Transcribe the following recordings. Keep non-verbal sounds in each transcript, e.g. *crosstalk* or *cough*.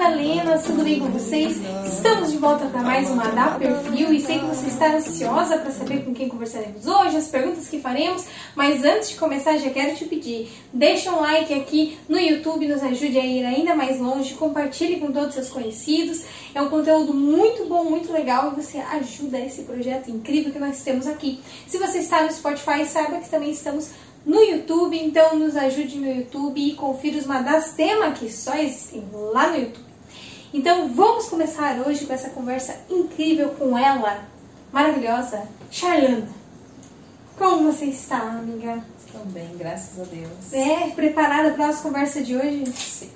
Madalena, tudo bem com vocês? Estamos de volta para mais uma da Perfil e sei que você está ansiosa para saber com quem conversaremos hoje, as perguntas que faremos, mas antes de começar já quero te pedir, deixa um like aqui no YouTube, nos ajude a ir ainda mais longe, compartilhe com todos os seus conhecidos, é um conteúdo muito bom, muito legal e você ajuda esse projeto incrível que nós temos aqui. Se você está no Spotify, saiba que também estamos no YouTube, então nos ajude no YouTube e confira os Madas Tema que só existem lá no YouTube. Então vamos começar hoje com essa conversa incrível com ela, maravilhosa, Charlana. Como você está, amiga? Estou bem, graças a Deus. É, preparada para a nossa conversa de hoje? Sim.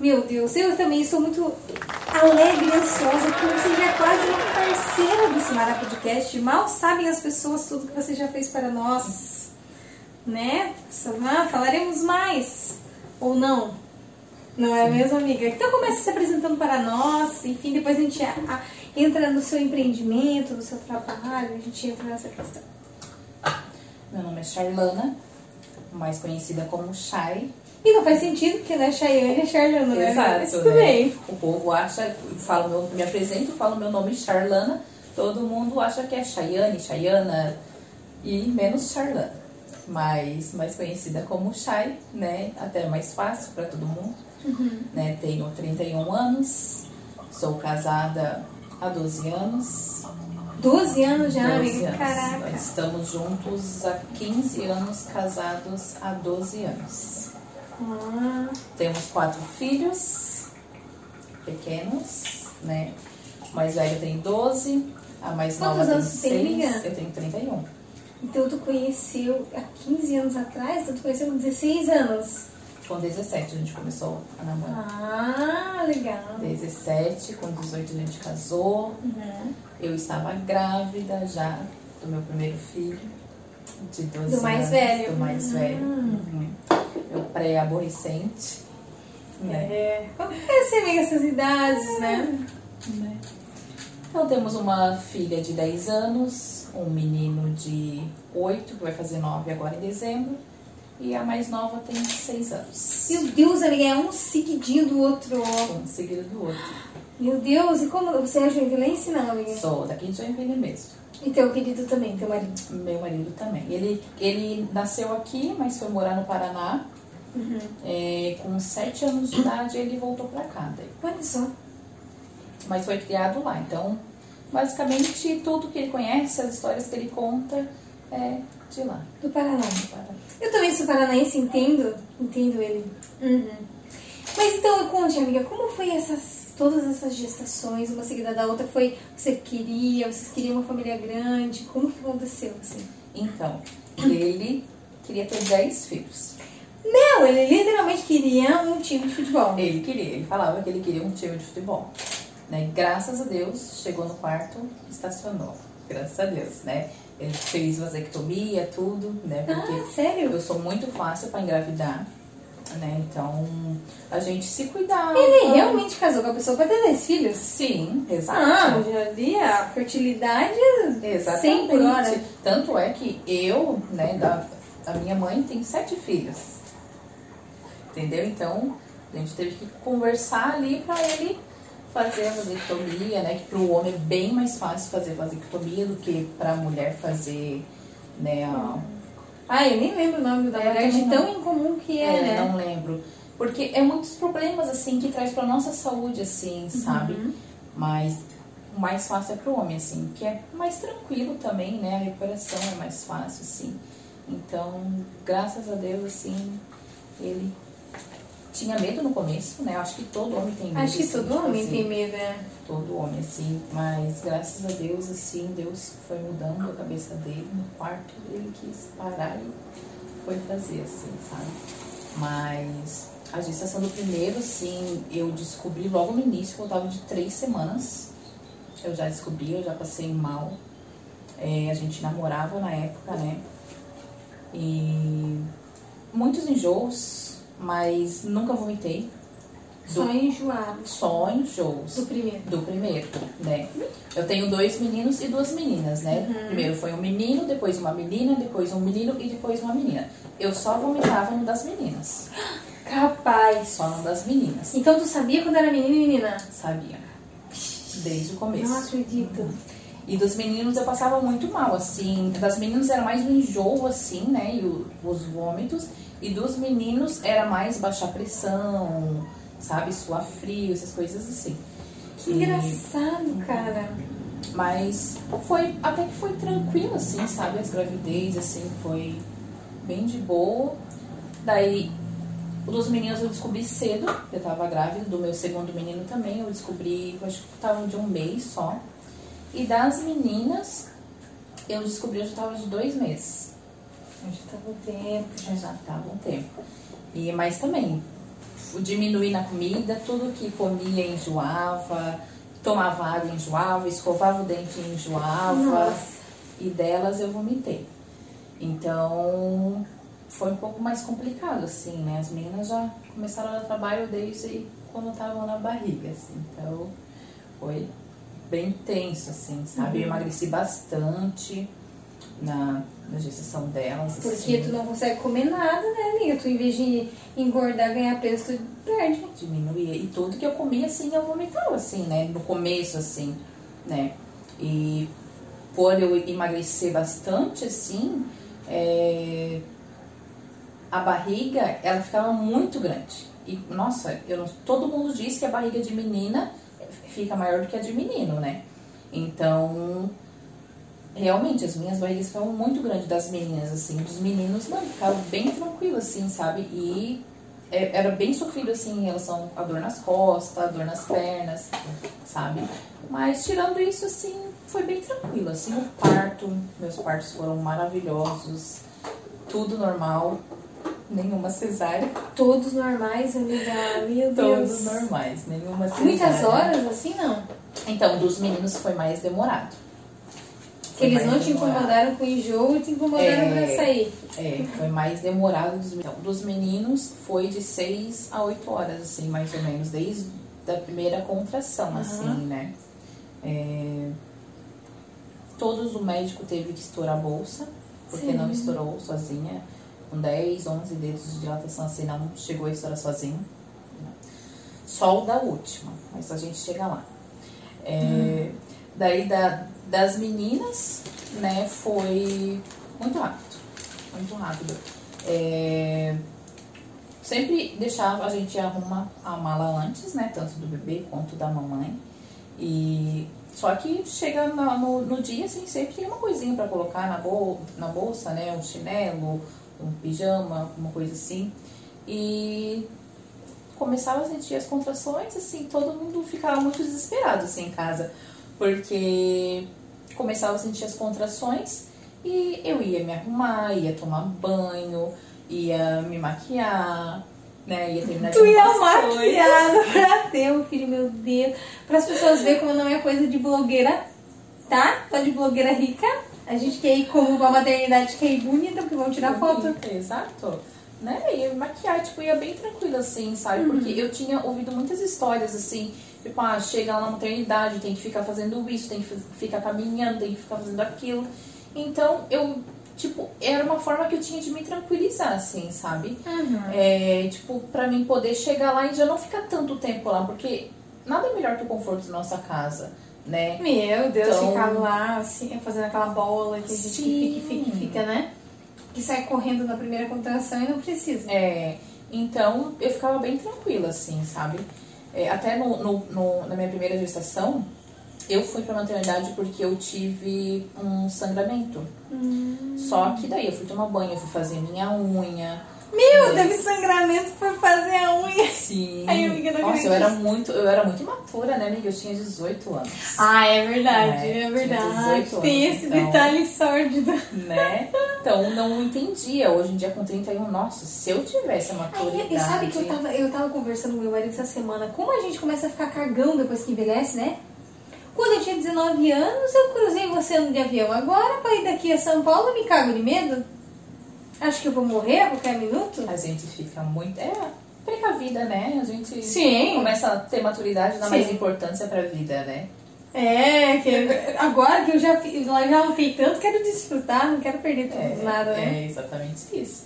Meu Deus, eu também estou muito alegre e ansiosa, porque você já é quase uma parceira do Simara Podcast. Mal sabem as pessoas tudo que você já fez para nós né? Ah, falaremos mais. Ou não? Não é mesmo, amiga? Então comece se apresentando para nós, enfim, depois a gente entra no seu empreendimento, no seu trabalho, a gente entra nessa questão. Meu nome é Charlana, mais conhecida como Chay. E não faz sentido, porque não é Chayane, é Charlana, né? Exato, Mas tudo né? bem. O povo acha, falo meu, me apresento, falo meu nome Charlana, todo mundo acha que é Chayane, Chayana, e menos Charlana mais, mais conhecida como Shai, né? Até mais fácil para todo mundo. Uhum. Né? Tenho 31 anos, sou casada há 12 anos. 12 anos já, 12 amiga? Anos. Caraca. Nós estamos juntos há 15 anos, casados há 12 anos. Ah. Temos quatro filhos pequenos, né? O mais velho tem 12, a mais Quantos nova tem 6. Eu tenho 31. Então tu conheceu há 15 anos atrás? Então tu conheceu com 16 anos? Com 17 a gente começou a namorar. Ah, legal. 17, com 18 a gente casou. Uhum. Eu estava grávida já do meu primeiro filho, de 12 do anos. mais velho. Do mais uhum. velho. Uhum. Meu pré-aborrecente. Né? É. Como é ser amiga essas idades, né? né? Então temos uma filha de 10 anos, um menino de 8, que vai fazer 9 agora em dezembro, e a mais nova tem 6 anos. Meu Deus, amiga, é um seguidinho do outro. Um seguido do outro. Meu Deus, e como você é joinvilense, não, amiga? Sou, daqui de Joinville mesmo. E teu querido também, teu marido? Meu marido também. Ele, ele nasceu aqui, mas foi morar no Paraná. Uhum. É, com 7 anos de idade, ele voltou pra cá. Daí. Olha só. Mas foi criado lá, então basicamente tudo que ele conhece, as histórias que ele conta é de lá. Do Paraná. Do Paraná. Eu também sou paranaense, entendo, entendo ele. Uhum. Mas então, conte, amiga, como foi essas todas essas gestações, uma seguida da outra? Foi você queria, vocês queriam uma família grande? Como que aconteceu assim? Então, ele queria ter 10 filhos. Não, ele literalmente queria um time de futebol. Ele queria, ele falava que ele queria um time de futebol. Né? Graças a Deus, chegou no quarto, estacionou. Graças a Deus, né? Ele fez vasectomia, tudo, né? Porque ah, sério? eu sou muito fácil para engravidar, né? Então, a gente se cuidava. Ele realmente casou com a pessoa para ter 10 filhos? Sim, exato. Ah, já vi a fertilidade Exatamente. 100 por hora. Tanto é que eu, né, da, a minha mãe tem sete filhos. Entendeu? Então, a gente teve que conversar ali para ele fazer a vasectomia, né? Que para o homem é bem mais fácil fazer vasectomia do que para a mulher fazer, né? A... Ah, eu nem lembro o nome da mulher, de tão incomum que é, é, né? Não lembro. Porque é muitos problemas, assim, que traz para nossa saúde, assim, sabe? Uhum. Mas o mais fácil é para o homem, assim, que é mais tranquilo também, né? A recuperação é mais fácil, assim. Então, graças a Deus, assim, ele tinha medo no começo, né? Acho que todo homem tem medo. Acho que assim, todo homem tem medo, né? Todo homem, assim. Mas graças a Deus, assim, Deus foi mudando a cabeça dele. No quarto, ele quis parar e foi fazer, assim, sabe? Mas a gestação do primeiro, assim, eu descobri logo no início, que eu tava de três semanas. Eu já descobri, eu já passei mal. É, a gente namorava na época, né? E muitos enjoos, mas nunca vomitei. Do, só enjoado. Só enjoos. Do primeiro. Do primeiro, né? Eu tenho dois meninos e duas meninas, né? Uhum. Primeiro foi um menino, depois uma menina, depois um menino e depois uma menina. Eu só vomitava no das meninas. Capaz. Só não das meninas. Então tu sabia quando era menino e menina? Sabia. Desde o começo. Não acredito. E dos meninos eu passava muito mal, assim. Das meninas era mais o enjoo, assim, né? E o, os vômitos. E dos meninos era mais baixar pressão, sabe? Suar frio, essas coisas assim. Que e... engraçado, cara. Mas foi, até que foi tranquilo, assim, sabe? As gravidez, assim, foi bem de boa. Daí, dos meninos eu descobri cedo, eu tava grávida, do meu segundo menino também, eu descobri, eu acho que tava de um mês só. E das meninas, eu descobri que eu já tava de dois meses. Já tava um tempo. Já, já tava um tempo. E, mas também, diminuir na comida, tudo que comia enjoava tomava água enjoava, escovava o dente enjoava. Nossa. E delas eu vomitei. Então foi um pouco mais complicado, assim, né? As meninas já começaram o trabalho desde quando estavam na barriga, assim. Então foi bem tenso, assim, sabe? Uhum. Eu emagreci bastante na, na gestação delas. Porque assim. tu não consegue comer nada, né, amiga? Tu, em vez de engordar, ganhar peso, tu perde. Diminuía. E tudo que eu comia, assim, eu vomitava, assim, né? No começo, assim, né? E por eu emagrecer bastante, assim, é... a barriga, ela ficava muito grande. E, nossa, eu, todo mundo diz que a barriga de menina fica maior do que a de menino, né? Então, realmente, as minhas barrigas ficavam muito grandes das meninas, assim. Dos meninos, não, ficava bem tranquilo, assim, sabe? E é, era bem sofrido, assim, em relação à dor nas costas, a dor nas pernas, sabe? Mas, tirando isso, assim, foi bem tranquilo, assim. O parto, meus partos foram maravilhosos, tudo normal, nenhuma cesárea. Todos normais, amiga? Meu Deus. Todos normais, nenhuma cesárea. Muitas horas, assim, não? Então, dos meninos foi mais demorado. Que eles não te incomodaram com enjoo e te incomodaram é, pra sair. É, foi mais demorado dos meninos. Então, dos meninos foi de 6 a 8 horas, assim, mais ou menos, desde a primeira contração, uhum. assim, né? É, todos o médico teve que estourar a bolsa, porque Sim. não estourou sozinha. Com 10, 11 dedos de dilatação, assim, não chegou a estourar sozinho. Só o da última, mas a gente chega lá. É, hum. Daí da, das meninas, né, foi muito rápido. Muito rápido. É, sempre deixava, a gente arruma a mala antes, né, tanto do bebê quanto da mamãe. E só que chega no, no, no dia, assim, sempre tem uma coisinha para colocar na, bol, na bolsa, né, um chinelo, um pijama, uma coisa assim. E começava a sentir as contrações, assim, todo mundo ficava muito desesperado, assim, em casa porque começava a sentir as contrações e eu ia me arrumar, ia tomar banho, ia me maquiar, né? Ia terminar de Tu ia maquiada *laughs* pra ter um filho, meu Deus. Para as pessoas verem como não é coisa de blogueira, tá? Só de blogueira rica. A gente quer ir como uma maternidade que é bonita, porque vão tirar foto. Exato. Né? Me maquiar, tipo, ia bem tranquila, assim, sabe? Porque uhum. eu tinha ouvido muitas histórias, assim, Tipo, ah, chega lá na maternidade, tem que ficar fazendo isso, tem que ficar caminhando, tem que ficar fazendo aquilo. Então, eu, tipo, era uma forma que eu tinha de me tranquilizar, assim, sabe? Uhum. É, tipo, pra mim poder chegar lá e já não ficar tanto tempo lá, porque nada é melhor que o conforto da nossa casa, né? Meu Deus, então, ficar lá, assim, fazendo aquela bola que a gente sim. fica, fica, fica, né? Que sai correndo na primeira contração e não precisa. É, então eu ficava bem tranquila, assim, sabe? É, até no, no, no, na minha primeira gestação, eu fui pra maternidade porque eu tive um sangramento. Hum. Só que daí eu fui tomar banho, eu fui fazer minha unha, meu, teve sangramento pra fazer a unha. Sim. *laughs* Amiga, não Nossa, eu era muito, eu era muito imatura, né, amiga? Eu tinha 18 anos. Ah, é verdade, é, é verdade. Tem esse então, detalhe sórdido. Né? Então, não entendia. Hoje em dia, com 31, nossa, se eu tivesse a maturidade... e sabe que eu tava, eu tava conversando com meu marido essa semana, como a gente começa a ficar cargão depois que envelhece, né? Quando eu tinha 19 anos, eu cruzei você no de avião. Agora, pra ir daqui a São Paulo, eu me cago de medo. Acho que eu vou morrer a qualquer minuto? A gente fica muito. É precavida, né? A gente Sim. começa a ter maturidade, dá Sim. mais importância pra vida, né? É, que agora que eu já, já lutei tanto, quero desfrutar, não quero perder tudo é, nada, né? É exatamente isso.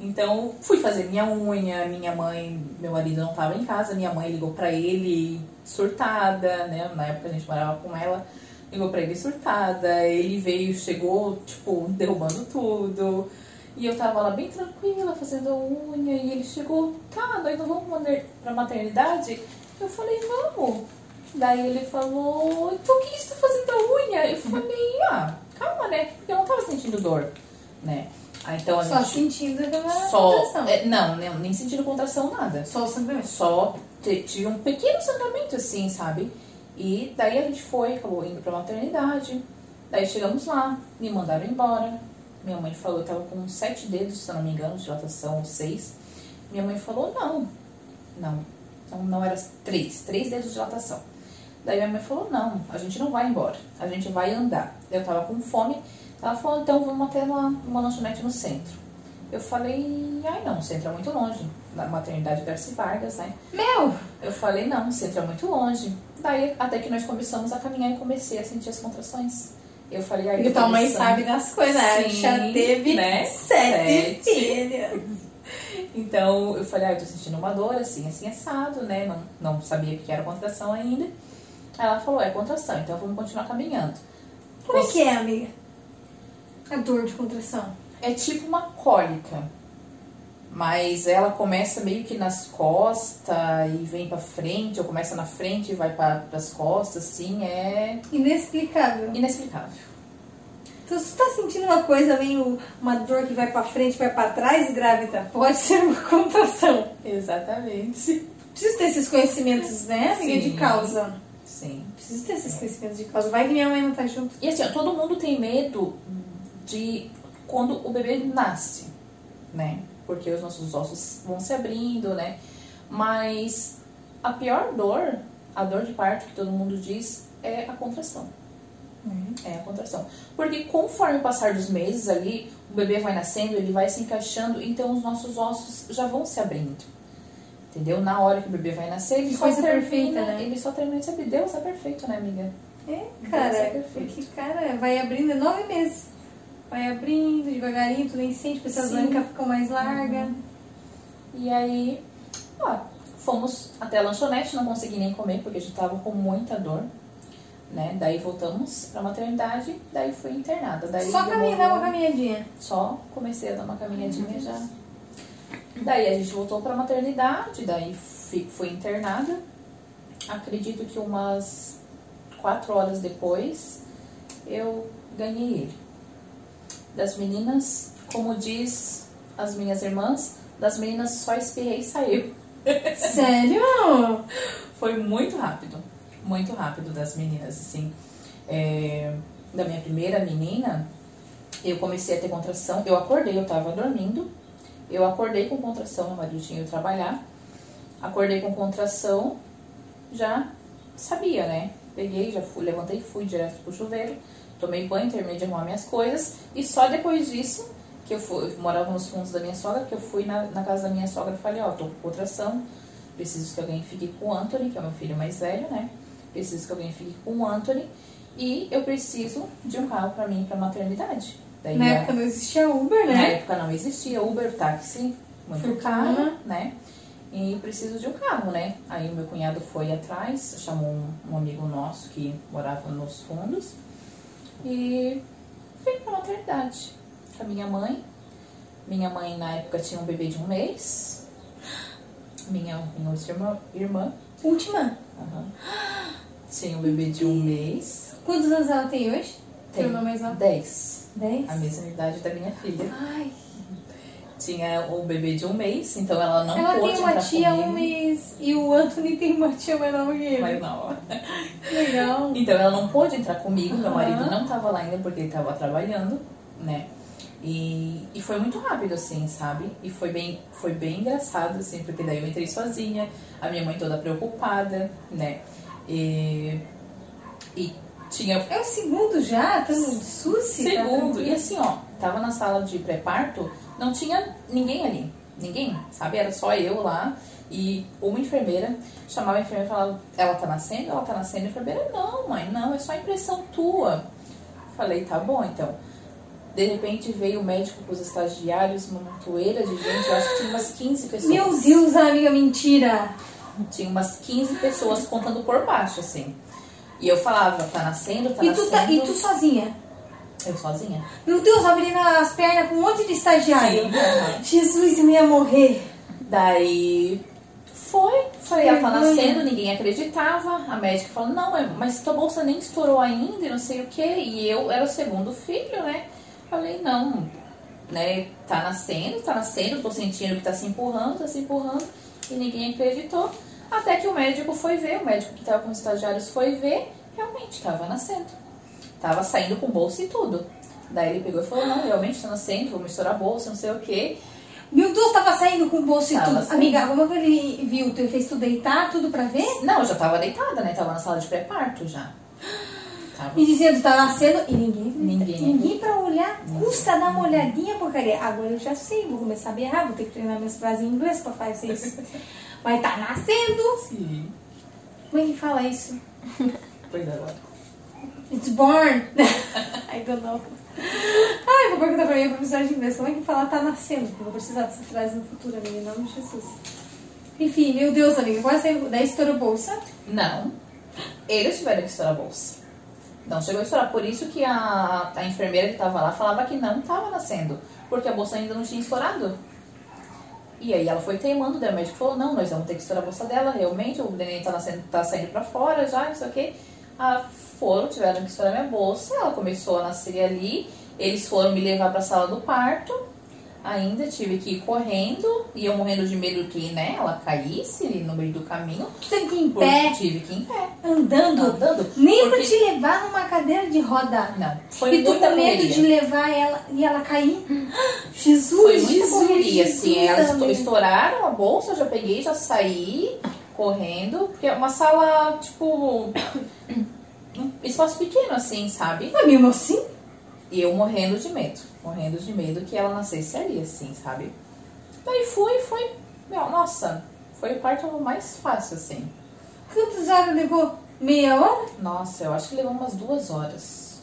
Então, fui fazer minha unha, minha mãe, meu marido não estava em casa, minha mãe ligou para ele surtada, né? Na época a gente morava com ela, ligou para ele surtada, ele veio, chegou, tipo, derrubando tudo. E eu tava lá bem tranquila, fazendo unha, e ele chegou, tá, nós não vamos pra maternidade? Eu falei, vamos. Daí ele falou, então o que você tá fazendo a unha? Eu falei, ah, calma, né? Porque eu não tava sentindo dor, né? Ah, então a Só gente... sentindo aquela Só, contração. é, não, nem, nem sentindo contração, nada. Só o sangramento. Só tive um pequeno sangramento, assim, sabe? E daí a gente foi, acabou indo pra maternidade. Daí chegamos lá, me mandaram embora. Minha mãe falou, eu tava com sete dedos, se eu não me engano, de dilatação, ou seis. Minha mãe falou, não, não, não, não era três, três dedos de dilatação. Daí minha mãe falou, não, a gente não vai embora, a gente vai andar. Eu tava com fome, ela falou, então vamos até uma, uma lanchonete no centro. Eu falei, ai não, o centro é muito longe, na maternidade Garcia Vargas, né? Meu! Eu falei, não, o centro é muito longe. Daí, até que nós começamos a caminhar e comecei a sentir as contrações. Eu falei, ai, E tua mãe sabe das coisas, né? Sim, Já teve né? sete, Sete. filhos. Então, eu falei, ai, eu tô sentindo uma dor, assim, assim, assado, né? Não, não sabia o que era contração ainda. Ela falou, é contração, então vamos continuar caminhando. Como é que é, amiga? A dor de contração. É tipo uma cólica. Mas ela começa meio que nas costas e vem pra frente, ou começa na frente e vai para as costas, assim, é Inexplicável. inexplicável. Então, se tu tá sentindo uma coisa meio. uma dor que vai pra frente, vai pra trás, grávida, pode ser uma contração. Exatamente. Preciso ter esses conhecimentos, né, amiga, de Sim. causa. Sim. Preciso ter esses conhecimentos de causa. Vai que minha mãe não tá junto. E assim, ó, todo mundo tem medo de quando o bebê nasce, né? Porque os nossos ossos vão se abrindo, né? Mas a pior dor, a dor de parto que todo mundo diz, é a contração. É a contração. Porque conforme o passar dos meses ali, o bebê vai nascendo, ele vai se encaixando, então os nossos ossos já vão se abrindo. Entendeu? Na hora que o bebê vai nascer, ele Que só coisa termina, perfeita, né? ele só termina de se abrir. Deus é perfeito, né, amiga? É, Deus cara, é perfeito. porque, cara, vai abrindo é nove meses. Vai abrindo devagarinho, tu nem sente, porque essas Sim. Uhum. ancas ficam mais largas. E aí, ó, fomos até a lanchonete, não consegui nem comer porque a gente tava com muita dor, né? Daí voltamos pra maternidade, daí fui internada. Daí Só caminhar, dar uma caminhadinha. Só comecei a dar uma caminhadinha já. Daí a gente voltou pra maternidade, daí fui, fui internada. Acredito que umas quatro horas depois eu ganhei ele. Das meninas, como diz as minhas irmãs, das meninas só espirrei e saiu. *laughs* Sério? Foi muito rápido, muito rápido das meninas, assim. É, da minha primeira menina, eu comecei a ter contração. Eu acordei, eu tava dormindo. Eu acordei com contração, meu marido tinha ido trabalhar. Acordei com contração, já sabia, né? Peguei, já fui, levantei, fui direto pro chuveiro, tomei banho, terminei de arrumar minhas coisas. E só depois disso, que eu, fui, eu morava nos fundos da minha sogra, que eu fui na, na casa da minha sogra e falei, ó, tô com contração, preciso que alguém fique com o Anthony, que é o meu filho mais velho, né? Preciso que alguém fique com o Anthony. E eu preciso de um carro pra mim pra maternidade. Daí Na época não existia Uber, na né? época não existia Uber, táxi, muito caro, né? E preciso de um carro, né? Aí o meu cunhado foi atrás, chamou um, um amigo nosso que morava nos fundos e fui pra maternidade com a minha mãe. Minha mãe na época tinha um bebê de um mês. Minha, minha outra irmã, Última. aham, tinha um bebê de um mês. Quantos anos ela tem hoje? Tem irmã mais nova? 10, Dez? a mesma idade da minha filha. Ai, Tinha o bebê de um mês, então ela não ela pôde tem uma tia comigo. um mês e o Anthony tem uma tia mais nova que ele. Não. Legal. *laughs* Então ela não pôde entrar comigo, meu Aham. marido não tava lá ainda porque ele tava trabalhando, né? E, e foi muito rápido, assim, sabe? E foi bem, foi bem engraçado, assim, porque daí eu entrei sozinha, a minha mãe toda preocupada, né? E, e tinha É o segundo já? Tá no SUSI? Tá Segundo, tranquilo? e assim, ó, tava na sala de pré-parto, não tinha ninguém ali. Ninguém, sabe? Era só eu lá e uma enfermeira chamava a enfermeira e falava: Ela tá nascendo? Ela tá nascendo? A enfermeira: Não, mãe, não, é só impressão tua. Falei: Tá bom, então. De repente veio o médico com os estagiários, uma montoeira de gente, eu acho que tinha umas 15 pessoas. Meu Deus, amiga, mentira! Tinha umas 15 pessoas contando por baixo, assim. E eu falava, tá nascendo, tá E nascendo. tu, tá, e tu sozinha? Eu sozinha. Meu Deus, abrindo as pernas com um monte de estagiário. Sim. Jesus, eu ia morrer. Daí foi, falei, ela tá nascendo, ninguém acreditava. A médica falou, não, é- mas tua bolsa nem estourou ainda e não sei o que. E eu era o segundo filho, né? Falei, não, né? Tá nascendo, tá nascendo, tô sentindo que tá se empurrando, tá se empurrando. E ninguém acreditou. Até que o médico foi ver, o médico que tava com os estagiários foi ver, realmente tava nascendo. Tava saindo com bolsa e tudo. Daí ele pegou e falou, não, realmente tá nascendo, vou misturar a bolsa, não sei o que. Meu Deus, tava saindo com o bolso e Tava tudo. saindo. Amiga, como é que ele viu? Tu fez tu deitar, tudo pra ver? Não, eu já tava deitada, né? Tava na sala de pré-parto já. Tava. Me dizendo, tá nascendo e ninguém. Ninguém. Ninguém pra olhar. Custa dar uma olhadinha, porcaria. Agora eu já sei, vou começar a berrar, vou ter que treinar minhas frases em inglês pra fazer isso. *laughs* Mas tá nascendo. Sim. Como é que fala isso? Pois é. It's born. *laughs* I don't know. Ai, vou perguntar pra minha professora de inglês como é que fala tá nascendo. Eu vou precisar dessa frase no futuro, amiga, em nome de Jesus. Enfim, meu Deus, amiga, agora saiu. Daí estourou a bolsa. Não. Eles tiveram que estourar a bolsa. Não chegou a estourar. Por isso que a, a enfermeira que tava lá falava que não tava nascendo. Porque a bolsa ainda não tinha estourado. E aí ela foi teimando, daí o médico falou, não, nós vamos ter que estourar a bolsa dela, realmente, o neném tá, nascendo, tá saindo pra fora já, não sei o quê. Ah, foram, tiveram que estourar minha bolsa, ela começou a nascer ali, eles foram me levar pra sala do parto, ainda tive que ir correndo, e eu morrendo de medo que, né, ela caísse no meio do caminho, teve que ir em pé, tive que ir em pé, andando. andando. Nem pra porque- te levar numa cadeira de roda. Não, foi e tu com medo correria. de levar ela e ela cair. *gasps* Jesus, Foi muita Jesus, correria, Jesus, assim. Elas estouraram a bolsa, eu já peguei, já saí correndo. Porque é uma sala, tipo, um espaço pequeno, assim, sabe? Mas mesmo assim, E eu morrendo de medo. Morrendo de medo que ela nascesse ali, assim, sabe? Daí fui, foi. Meu, nossa, foi o parto mais fácil, assim. quantas horas levou? Meia hora? Nossa, eu acho que levou umas duas horas.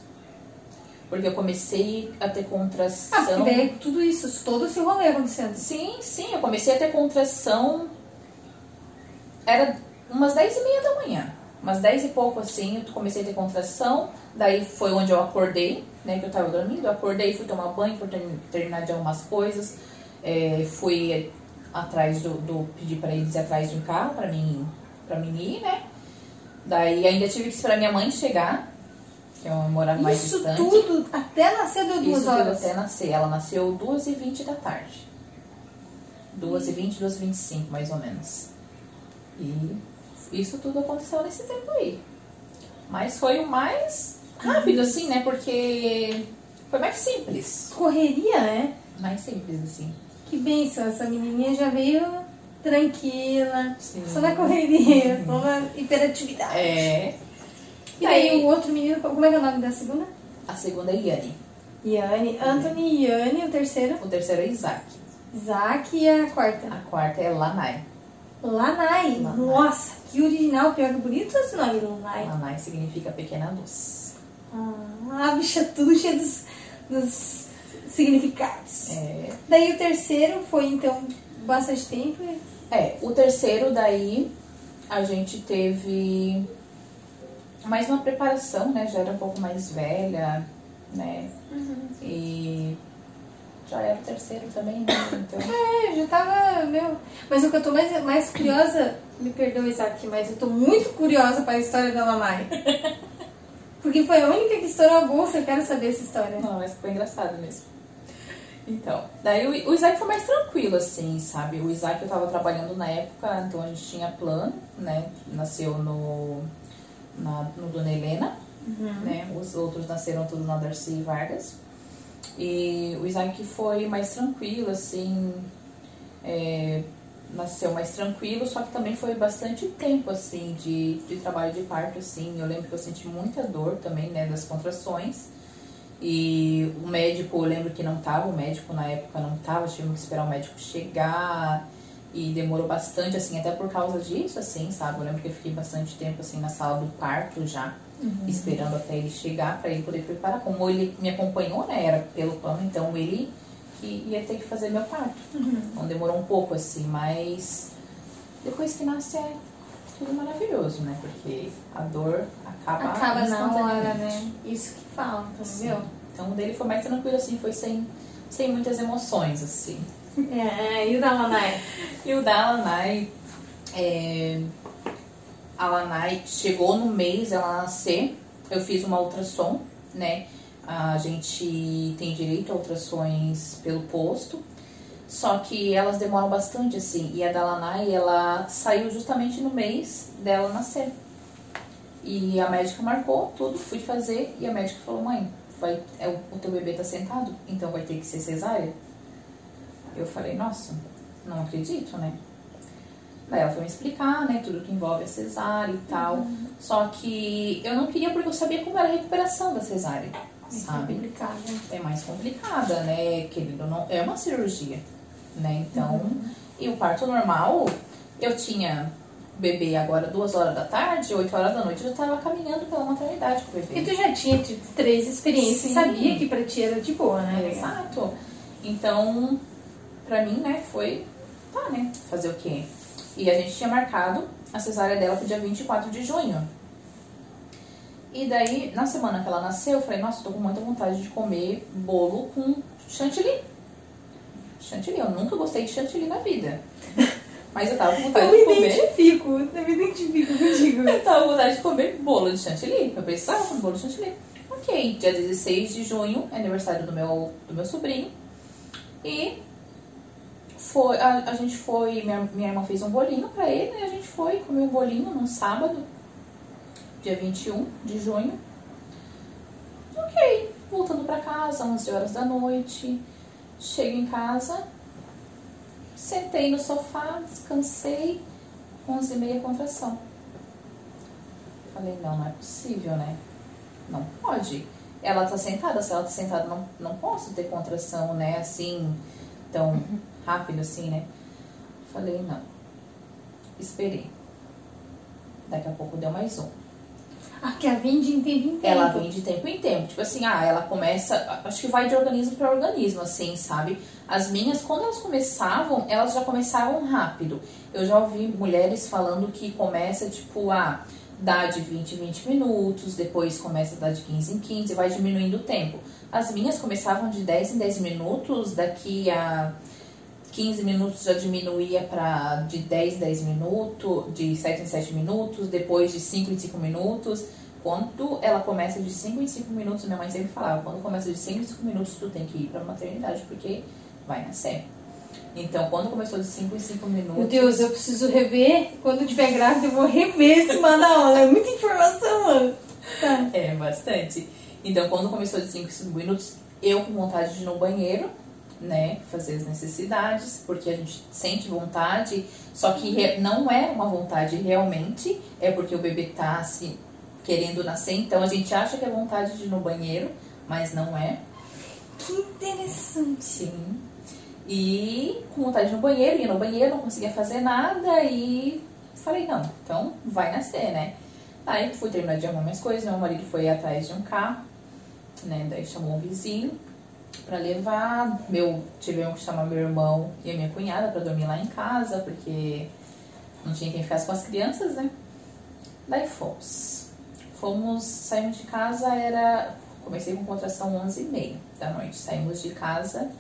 Porque eu comecei a ter Ah, contração. daí tudo isso, todo esse rolê acontecendo. Sim, sim, eu comecei a ter contração. Era umas 10 e meia da manhã. Umas 10 e pouco assim, eu comecei a ter contração. Daí foi onde eu acordei, né? Que eu tava dormindo. Eu acordei, fui tomar banho, fui ter- terminar de algumas coisas. É, fui atrás do, do. Pedi pra eles ir atrás de um carro pra mim, pra mim ir, né? Daí ainda tive que esperar minha mãe chegar, que eu morava mais Isso distante. tudo até nascer deu duas Isso horas. até nascer. Ela nasceu 2h20 da tarde. 2h20, 2h25, mais ou menos. E isso tudo aconteceu nesse tempo aí. Mas foi o mais rápido, assim, né? Porque foi mais simples. Correria, né? Mais simples, assim. Que benção, essa menininha já veio tranquila, Sim. só na correria, só na hiperatividade. É. E aí o outro menino, como é que é o nome da segunda? A segunda é Yane. Yane, Anthony e Yane, o terceiro, O terceiro é Isaac. Isaac e a quarta, A quarta é Lanai. Lanai. Lanai. Nossa, que original, pior que bonito esse nome, Lanai. Lanai significa pequena luz. Ah, a bicha cheio dos, dos significados. É. Daí o terceiro foi então bastante tempo. e- É, o terceiro daí a gente teve mais uma preparação, né? Já era um pouco mais velha, né? E já era o terceiro também, né? Então, É, eu já tava, meu. Mas o que eu tô mais, mais curiosa, me perdoa, Isaac, mas eu tô muito curiosa para a história da Lanai. Porque foi a única que estourou a bolsa, eu quero saber essa história. não, mas foi engraçado mesmo. Então, daí o, o Isaac foi mais tranquilo, assim, sabe? O Isaac eu tava trabalhando na época, então a gente tinha plano, né? Nasceu no, na, no Dona Helena, né? Os outros nasceram tudo na Darcy Vargas. E o Isaac foi mais tranquilo, assim, é, nasceu mais tranquilo, só que também foi bastante tempo, assim, de, de trabalho de parto, assim. Eu lembro que eu senti muita dor também, né, das contrações. E o médico, eu lembro que não tava, o médico na época não tava, tivemos que esperar o médico chegar. E demorou bastante, assim, até por causa disso, assim, sabe? Eu lembro que eu fiquei bastante tempo, assim, na sala do parto já, uhum. esperando até ele chegar para ele poder preparar. Como ele me acompanhou, né? Era pelo plano, então ele que ia ter que fazer meu parto. Uhum. Então demorou um pouco, assim, mas depois que nasce é tudo maravilhoso, né? Porque a dor acaba, acaba na hora, né? Isso que falta, entendeu? Então o dele foi mais tranquilo, assim, foi sem, sem muitas emoções, assim. *laughs* É, e o da Lanai? e o da Lanai, é, a Lanai chegou no mês ela nascer, eu fiz uma ultrassom, né? A gente tem direito a ultrassons pelo posto. Só que elas demoram bastante, assim. E a da Lanai, ela saiu justamente no mês dela nascer. E a médica marcou tudo, fui fazer. E a médica falou, mãe, vai, é, o teu bebê tá sentado, então vai ter que ser cesárea. Eu falei, nossa, não acredito, né? Daí ela foi me explicar, né, tudo que envolve a cesárea e tal. Uhum. Só que eu não queria porque eu sabia como era a recuperação da cesárea, é sabe? complicada. É mais complicada, né, querido? Não, é uma cirurgia né? Então, uhum. e o parto normal, eu tinha bebê agora duas horas da tarde, 8 horas da noite, eu já tava caminhando pela maternidade com o bebê. E tu já tinha tipo, três experiências, Sim. sabia que pra ti era de boa, né? Exato. Então, pra mim, né, foi, tá, né, fazer o quê? E a gente tinha marcado a cesárea dela pro dia 24 de junho. E daí, na semana que ela nasceu, eu falei, nossa, tô com muita vontade de comer bolo com chantilly chantilly. Eu nunca gostei de chantilly na vida. *laughs* Mas eu tava com vontade eu de comer. Eu me identifico, eu me identifico contigo. *laughs* eu tava com vontade de comer bolo de chantilly. Eu precisava comer bolo de chantilly. Ok, dia 16 de junho, é aniversário do meu, do meu sobrinho. E foi, a, a gente foi, minha, minha irmã fez um bolinho pra ele, e a gente foi comer um bolinho num sábado, dia 21 de junho. Ok, voltando pra casa, 11 horas da noite. Chego em casa, sentei no sofá, descansei, 11 e meia contração. Falei, não, não é possível, né? Não pode. Ela tá sentada, se ela tá sentada, não, não posso ter contração, né? Assim, tão rápido assim, né? Falei, não. Esperei. Daqui a pouco deu mais um. Ah, que ela vem de tempo em tempo. Ela vem de tempo em tempo. Tipo assim, ah, ela começa. Acho que vai de organismo para organismo, assim, sabe? As minhas, quando elas começavam, elas já começavam rápido. Eu já ouvi mulheres falando que começa, tipo, a ah, dar de 20 em 20 minutos, depois começa a dar de 15 em 15, vai diminuindo o tempo. As minhas começavam de 10 em 10 minutos, daqui a 15 minutos já diminuía para de 10 em 10 minutos, de 7 em 7 minutos, depois de 5 em 5 minutos. Quando ela começa de 5 em 5 minutos, minha mãe sempre falava, quando começa de 5 em 5 minutos, tu tem que ir para maternidade, porque vai nascer. Então, quando começou de 5 em 5 minutos... Meu Deus, eu preciso rever. Quando eu tiver grávida, eu vou rever esse aula. É muita informação, mano. Tá. É, bastante. Então, quando começou de 5 em 5 minutos, eu com vontade de ir no banheiro, né, fazer as necessidades, porque a gente sente vontade, só que não é uma vontade realmente, é porque o bebê tá assim, querendo nascer, então a gente acha que é vontade de ir no banheiro, mas não é. Que interessante. Sim. E com vontade de ir no banheiro, ia no banheiro, não conseguia fazer nada e falei, não, então vai nascer, né? Aí fui terminar de arrumar minhas coisas, meu marido foi atrás de um carro, né? Daí chamou um vizinho, para levar. Meu, tivemos que chamar meu irmão e a minha cunhada para dormir lá em casa, porque não tinha quem ficasse com as crianças, né? Daí fomos. Fomos, saímos de casa, era. Comecei com contração 11 e meia da noite. Saímos de casa,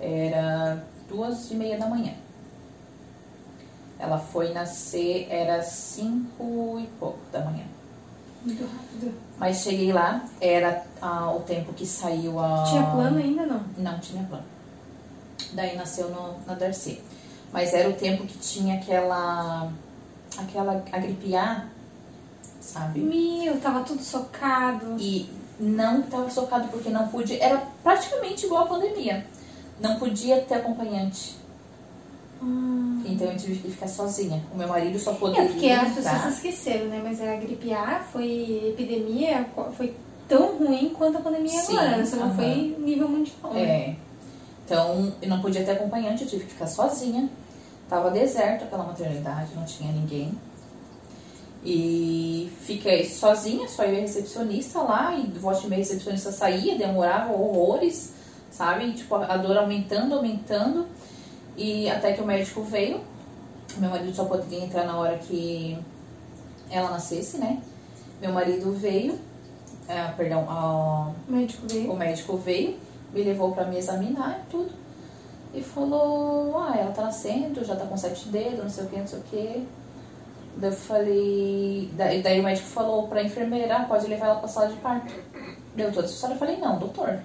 era duas e meia da manhã. Ela foi nascer, era cinco e pouco da manhã. Muito rápido. Mas cheguei lá, era ah, o tempo que saiu a. Tinha plano ainda não? Não tinha plano. Daí nasceu no, na Darcy. Mas era o tempo que tinha aquela. aquela a gripe A, sabe? Meu, tava tudo socado. E não tava socado porque não podia. Era praticamente igual a pandemia. Não podia ter acompanhante. Hum. Então eu tive que ficar sozinha. O meu marido só poderia. É porque as pessoas esqueceram, né? Mas a gripe A foi epidemia, foi tão ruim quanto a pandemia Sim, agora. Só não foi nível mundial. Né? É. Então eu não podia ter acompanhante, eu tive que ficar sozinha. Tava deserto aquela maternidade, não tinha ninguém. E fiquei sozinha, só eu e a recepcionista lá, e volta e meia a recepcionista saía, demorava horrores, sabe? E, tipo, a dor aumentando, aumentando. E até que o médico veio, meu marido só poderia entrar na hora que ela nascesse, né? Meu marido veio, é, perdão, a, O médico veio. o médico veio, me levou pra me examinar e tudo. E falou, ah, ela tá nascendo, já tá com sete dedos, não sei o que, não sei o que. Daí eu falei. Daí, daí o médico falou pra enfermeira, ah, pode levar ela pra sala de parto. Deu toda essa história, eu falei, não, doutor.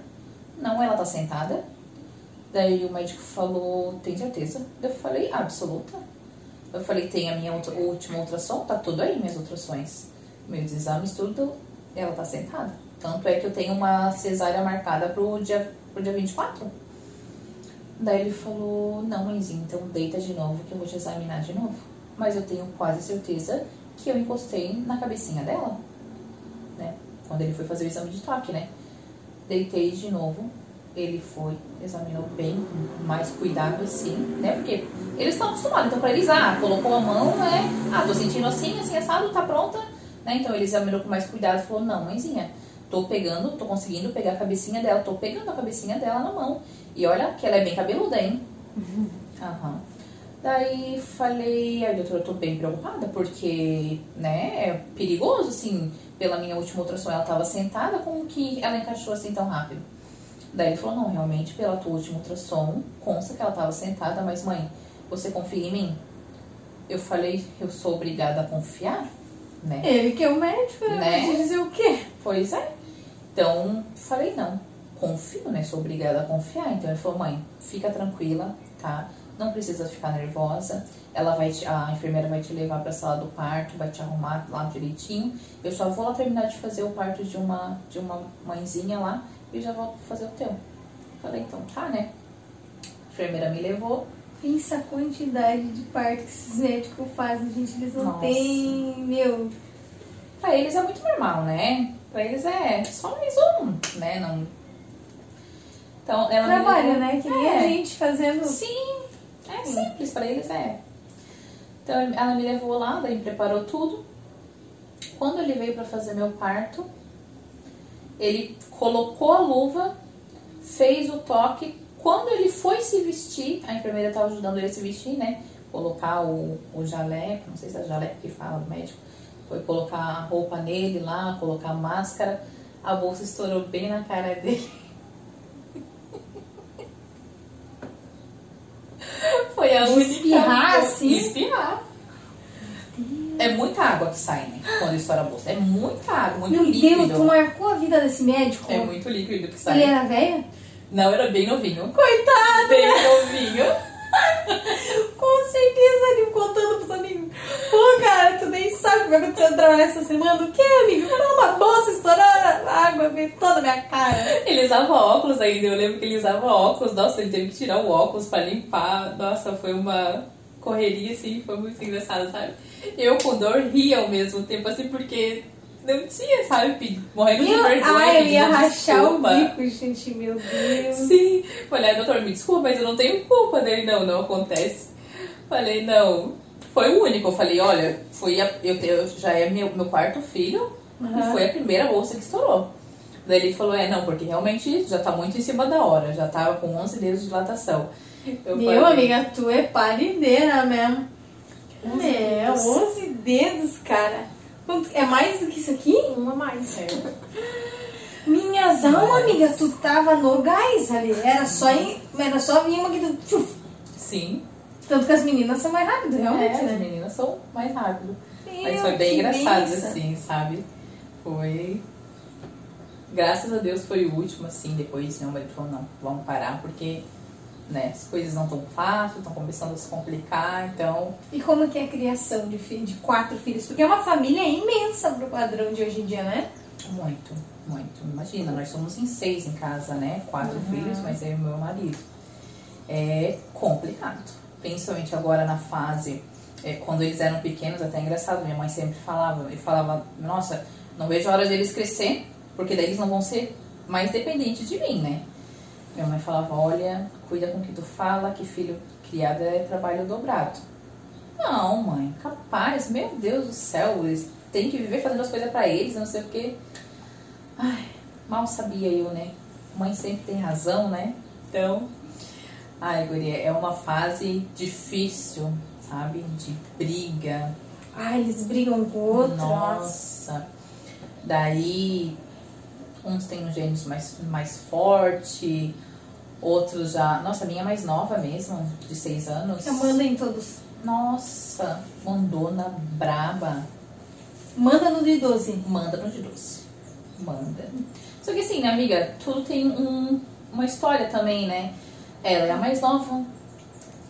Não, ela tá sentada. Daí o médico falou, tem certeza? Eu falei, absoluta. Eu falei, tem a minha outra, o último ultrassom, tá tudo aí, minhas ultrassons. Meus exames, tudo, ela tá sentada. Tanto é que eu tenho uma cesárea marcada pro dia, pro dia 24. Daí ele falou, não, mãezinha, então deita de novo que eu vou te examinar de novo. Mas eu tenho quase certeza que eu encostei na cabecinha dela, né? Quando ele foi fazer o exame de toque, né? Deitei de novo, ele foi, examinou bem, com mais cuidado assim, né? Porque eles estão acostumados, então pra eles, ah, colocou a mão, né? Ah, tô sentindo assim, assim, assado, tá pronta, né? Então ele examinou com mais cuidado e falou, não, mãezinha, tô pegando, tô conseguindo pegar a cabecinha dela, tô pegando a cabecinha dela na mão. E olha que ela é bem cabeluda, hein? Aham. Daí falei, ai doutora, eu tô bem preocupada porque, né, é perigoso, assim, pela minha última ultrassom ela tava sentada, como que ela encaixou assim tão rápido? Daí ele falou, não, realmente, pela tua última ultrassom, consta que ela tava sentada, mas mãe, você confia em mim? Eu falei, eu sou obrigada a confiar, né? Ele que é o médico, né? Né? Vai dizer o quê? Pois é. Então, falei, não, confio, né? Sou obrigada a confiar. Então ele falou, mãe, fica tranquila, tá? Não precisa ficar nervosa. Ela vai te, a enfermeira vai te levar pra sala do parto, vai te arrumar lá direitinho. Eu só vou lá terminar de fazer o parto de uma, de uma mãezinha lá e já volto pra fazer o teu. Falei, então tá, né? A enfermeira me levou. Pensa a quantidade de parto que esses médicos fazem, gente. Eles não Nossa. têm. Meu. Pra eles é muito normal, né? Pra eles é só mais um, né? Não... Então, ela Trabalho, levou- né? Que nem É. a gente fazendo. Sim, é simples, pra eles é. Então ela me levou lá, daí preparou tudo. Quando ele veio pra fazer meu parto, ele colocou a luva, fez o toque. Quando ele foi se vestir, a enfermeira estava ajudando ele a se vestir, né? Colocar o, o jaleco, não sei se é jaleco que fala do médico. Foi colocar a roupa nele lá, colocar a máscara. A bolsa estourou bem na cara dele. *laughs* Foi a única. espirrar? De espirrar. É muita água que sai, né? Quando estoura a bolsa. É muita água, muito Meu líquido. Deus, tu marcou a vida desse médico? É muito líquido que sai. Ele era velho? Não, era bem novinho. Coitado! Bem novinho. *laughs* Com certeza, ele contando pros amigos. Pô, cara, tu nem sabe o que aconteceu no trabalho essa semana. O que, amigo? Foi uma bolsa estourando, a água veio toda na minha cara. Ele usava óculos ainda. Eu lembro que ele usava óculos. Nossa, ele teve que tirar o óculos pra limpar. Nossa, foi uma correria, assim. Foi muito engraçado, sabe? Eu com dor ria ao mesmo tempo, assim, porque não tinha, sabe? Morrendo de vergonha. ah, eu ia rachar desculpa. o bico, gente, meu Deus. Sim. Falei, doutor, me desculpa, mas eu não tenho culpa dele. Não, não acontece. Falei, não. Foi o único. Eu falei, olha, foi a, eu, eu já é meu, meu quarto filho e Aham. foi a primeira bolsa que estourou. Daí ele falou, é, não, porque realmente já tá muito em cima da hora. Já tava com 11 dedos de dilatação. Eu Meu, falei, amiga, tu é parideira mesmo. 11 Meu, dedos. 11 dedos, cara. Quanto- É mais do que isso aqui? Um a mais. É. *laughs* Minhas almas, amiga, tu tava no gás ali. Era só, em, era só vir uma que tu... tchuf. Sim. Tanto que as meninas são mais rápidas, realmente, é, as né? meninas são mais rápido. Mas foi bem engraçado, assim, sabe? Foi. Graças a Deus foi o último, assim. Depois meu marido falou: não, vamos parar, porque né, as coisas não estão fáceis, estão começando a se complicar, então. E como que é a criação de, fi- de quatro filhos? Porque é uma família imensa pro padrão de hoje em dia, né? Muito, muito. Imagina, nós somos em seis em casa, né? Quatro filhos, mas eu e meu marido. É complicado. Principalmente agora na fase. é, quando eles eram pequenos, até é engraçado, minha mãe sempre falava, e falava, nossa, não vejo a hora deles crescer, porque daí eles não vão ser mais dependentes de mim, né? Minha mãe falava, olha, cuida com o que tu fala, que filho criada é trabalho dobrado. Não, mãe, capaz, meu Deus do céu, eles têm que viver fazendo as coisas para eles, não sei o quê. Ai, mal sabia eu, né? Mãe sempre tem razão, né? Então, ai, guria, é uma fase difícil, sabe? De briga. Ah, eles brigam com o outro. Nossa. Daí, uns têm um gênio mais, mais forte, outros já. Nossa, a minha é mais nova mesmo, de seis anos. Eu mando em todos. Nossa, mandona braba. Manda no de 12. Manda no de 12. Manda. Só que assim, amiga, tudo tem um, uma história também, né? Ela é a mais nova.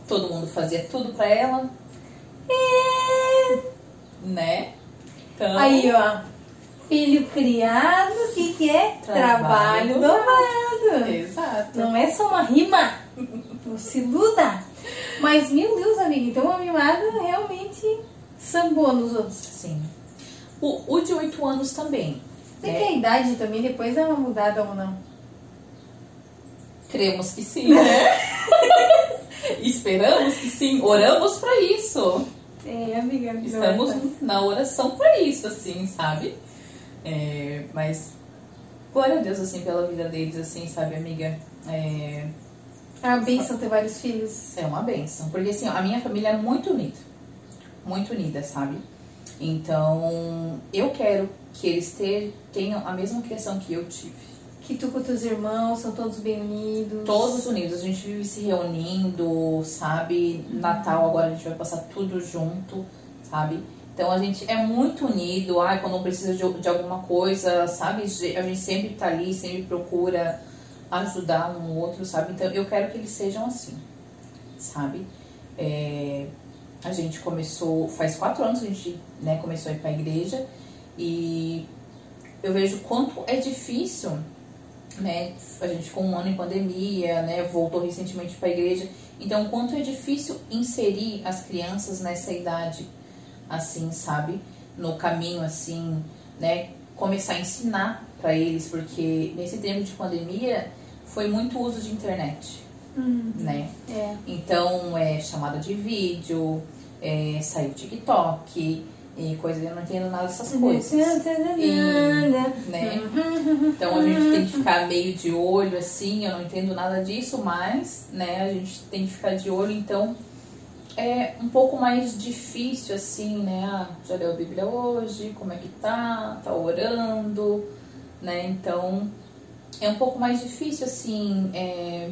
Todo mundo fazia tudo pra ela. É. Né? Então, Aí, ó. Filho criado, o que, que é? Trabalho Trabalho dobrado. Exato. Não é só uma rima. Não se iluda. Mas, meu Deus, amiga, então a mimada realmente sambou nos outros. Sim. O, o de 8 anos também. Sei né? que a idade também depois dá uma mudada ou não. Cremos que sim, né? *laughs* Esperamos que sim. Oramos pra isso. É, amiga. Estamos na oração pra isso, assim, sabe? É, mas glória a Deus, assim, pela vida deles, assim, sabe, amiga? É, É uma bênção ter vários filhos. é uma benção. Porque, assim, a minha família é muito unida. Muito unida, sabe? Então, eu quero que eles te- tenham a mesma criação que eu tive. Que tu com teus irmãos são todos bem unidos. Todos unidos, a gente vive se reunindo, sabe? Natal agora a gente vai passar tudo junto, sabe? Então a gente é muito unido, ai, quando precisa de, de alguma coisa, sabe? A gente sempre tá ali, sempre procura ajudar um outro, sabe? Então eu quero que eles sejam assim, sabe? É, a gente começou, faz quatro anos que a gente né, começou a ir pra igreja e eu vejo quanto é difícil né? A gente ficou um ano em pandemia, né? Voltou recentemente para a igreja. Então, quanto é difícil inserir as crianças nessa idade, assim, sabe? No caminho, assim, né? Começar a ensinar para eles, porque nesse tempo de pandemia foi muito uso de internet, Hum, né? é. Então, é chamada de vídeo, é, saiu TikTok e coisa, eu não entendo nada dessas coisas. né? Então a gente tem que ficar meio de olho assim, eu não entendo nada disso, mas né, a gente tem que ficar de olho, então é um pouco mais difícil assim, né? Ah, já leu a Bíblia hoje, como é que tá? Tá orando, né? Então é um pouco mais difícil assim é,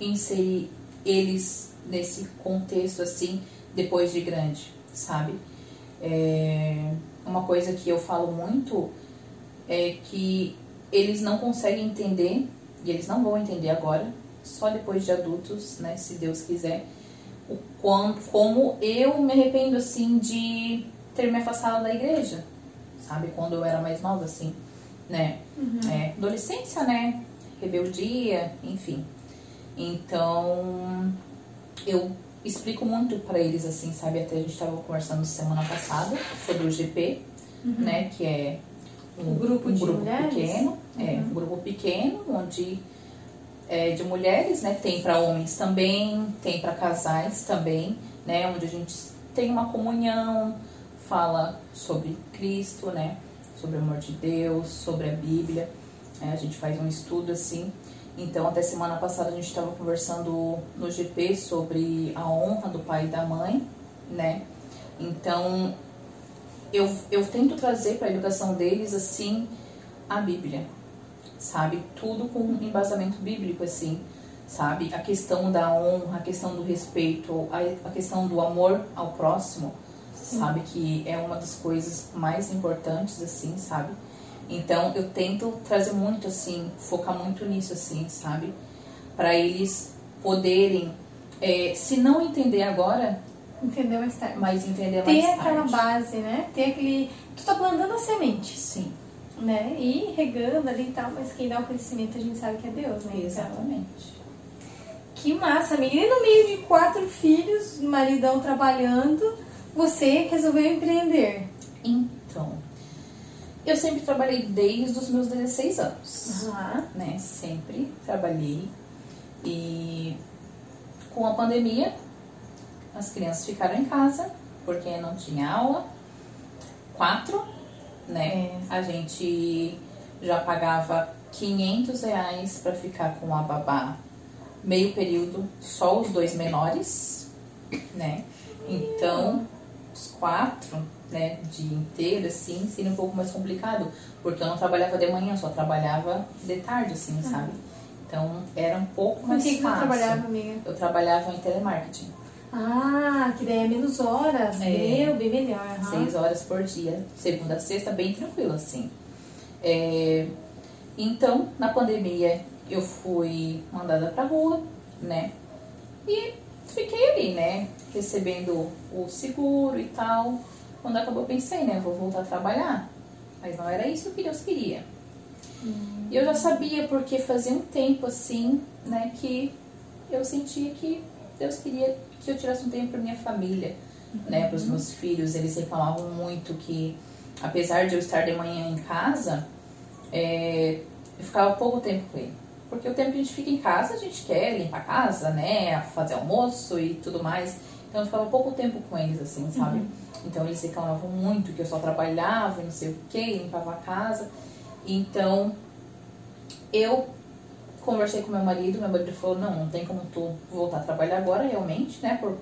inserir eles nesse contexto assim depois de grande, sabe? É, uma coisa que eu falo muito é que eles não conseguem entender, e eles não vão entender agora, só depois de adultos, né, se Deus quiser, o quão, como eu me arrependo, assim, de ter me afastado da igreja, sabe, quando eu era mais nova, assim, né, é, adolescência, né, rebeldia, enfim. Então, eu explico muito para eles, assim, sabe, até a gente estava conversando semana passada sobre o GP, né, que é Um grupo um de grupo mulheres? pequeno, é, Uhum. um grupo pequeno onde é de mulheres, né? Tem para homens também, tem para casais também, né? Onde a gente tem uma comunhão, fala sobre Cristo, né? Sobre o amor de Deus, sobre a Bíblia. né? a gente faz um estudo assim. Então, até semana passada a gente estava conversando no GP sobre a honra do pai e da mãe, né? Então, eu, eu tento trazer para a educação deles, assim, a Bíblia, sabe? Tudo com embasamento bíblico, assim, sabe? A questão da honra, a questão do respeito, a, questão do amor ao próximo, sabe? Que é uma das coisas mais importantes, assim, sabe? Então, eu tento trazer muito, assim, focar muito nisso, assim, sabe? Para eles poderem, é, se não entender agora, Entendeu mais tarde? mas entender Ter mais aquela base, né? Ter aquele. Tu tá plantando a semente, Sim, né? E regando ali e tal, mas quem dá o crescimento a gente sabe que é Deus, né? Então, exatamente. que massa, amiga. E no meio de quatro filhos, maridão trabalhando, você resolveu empreender. Então, eu sempre trabalhei desde os meus 16 anos, Aham. né? Sempre trabalhei. E com a pandemia, as crianças ficaram em casa, porque não tinha aula. Quatro, né? É. A gente já pagava 500 reais para ficar com a babá meio período, só os dois menores, né? Então, os quatro, né, dia inteiro, assim, seria um pouco mais complicado, porque eu não trabalhava de manhã, só trabalhava de tarde, assim, sabe? Então, era um pouco Com mais o que que você fácil. trabalhava, amiga? Eu trabalhava em telemarketing, Ah, que daí é menos horas. É. Meu, bem melhor. aham. seis horas por dia, segunda a sexta, bem tranquilo, assim. É, então, na pandemia, eu fui mandada pra rua, né? E fiquei ali, né? Recebendo o seguro e tal. Quando acabou, eu pensei, né? Vou voltar a trabalhar. Mas não era isso que Deus queria. E eu já sabia, porque fazia um tempo assim, né? Que eu sentia que Deus queria que eu tirasse um tempo pra minha família, né? Para os meus filhos. Eles reclamavam muito que, apesar de eu estar de manhã em casa, é, eu ficava pouco tempo com ele. Porque o tempo que a gente fica em casa, a gente quer limpar a casa, né? Fazer almoço e tudo mais. Então eu ficava pouco tempo com eles, assim, sabe? Então eles reclamavam muito que eu só trabalhava e não sei o que, limpava a casa. Então eu conversei com meu marido, meu marido falou, não, não tem como tu voltar a trabalhar agora realmente, né? Por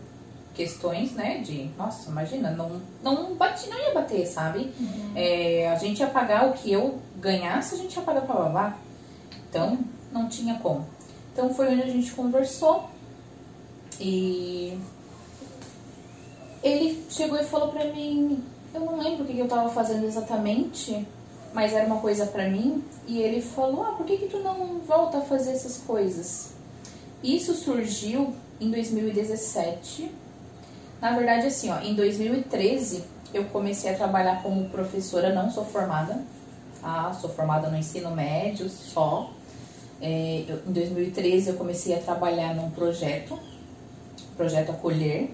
questões, né, de, nossa, imagina, não, não, bate, não ia bater, sabe? É, a gente ia pagar o que eu ganhasse, a gente ia pagar pra babá. Então, não tinha como. Então, foi onde a gente conversou e ele chegou e falou pra mim, eu não lembro o que eu tava fazendo exatamente, mas era uma coisa pra mim, e ele falou, ah, por que que tu não volta a fazer essas coisas? Isso surgiu em 2017. Na verdade, assim, ó, em 2013 eu comecei a trabalhar como professora, não sou formada, tá? Sou formada no ensino médio só. É, eu- em 2013 eu comecei a trabalhar num projeto, projeto Acolher,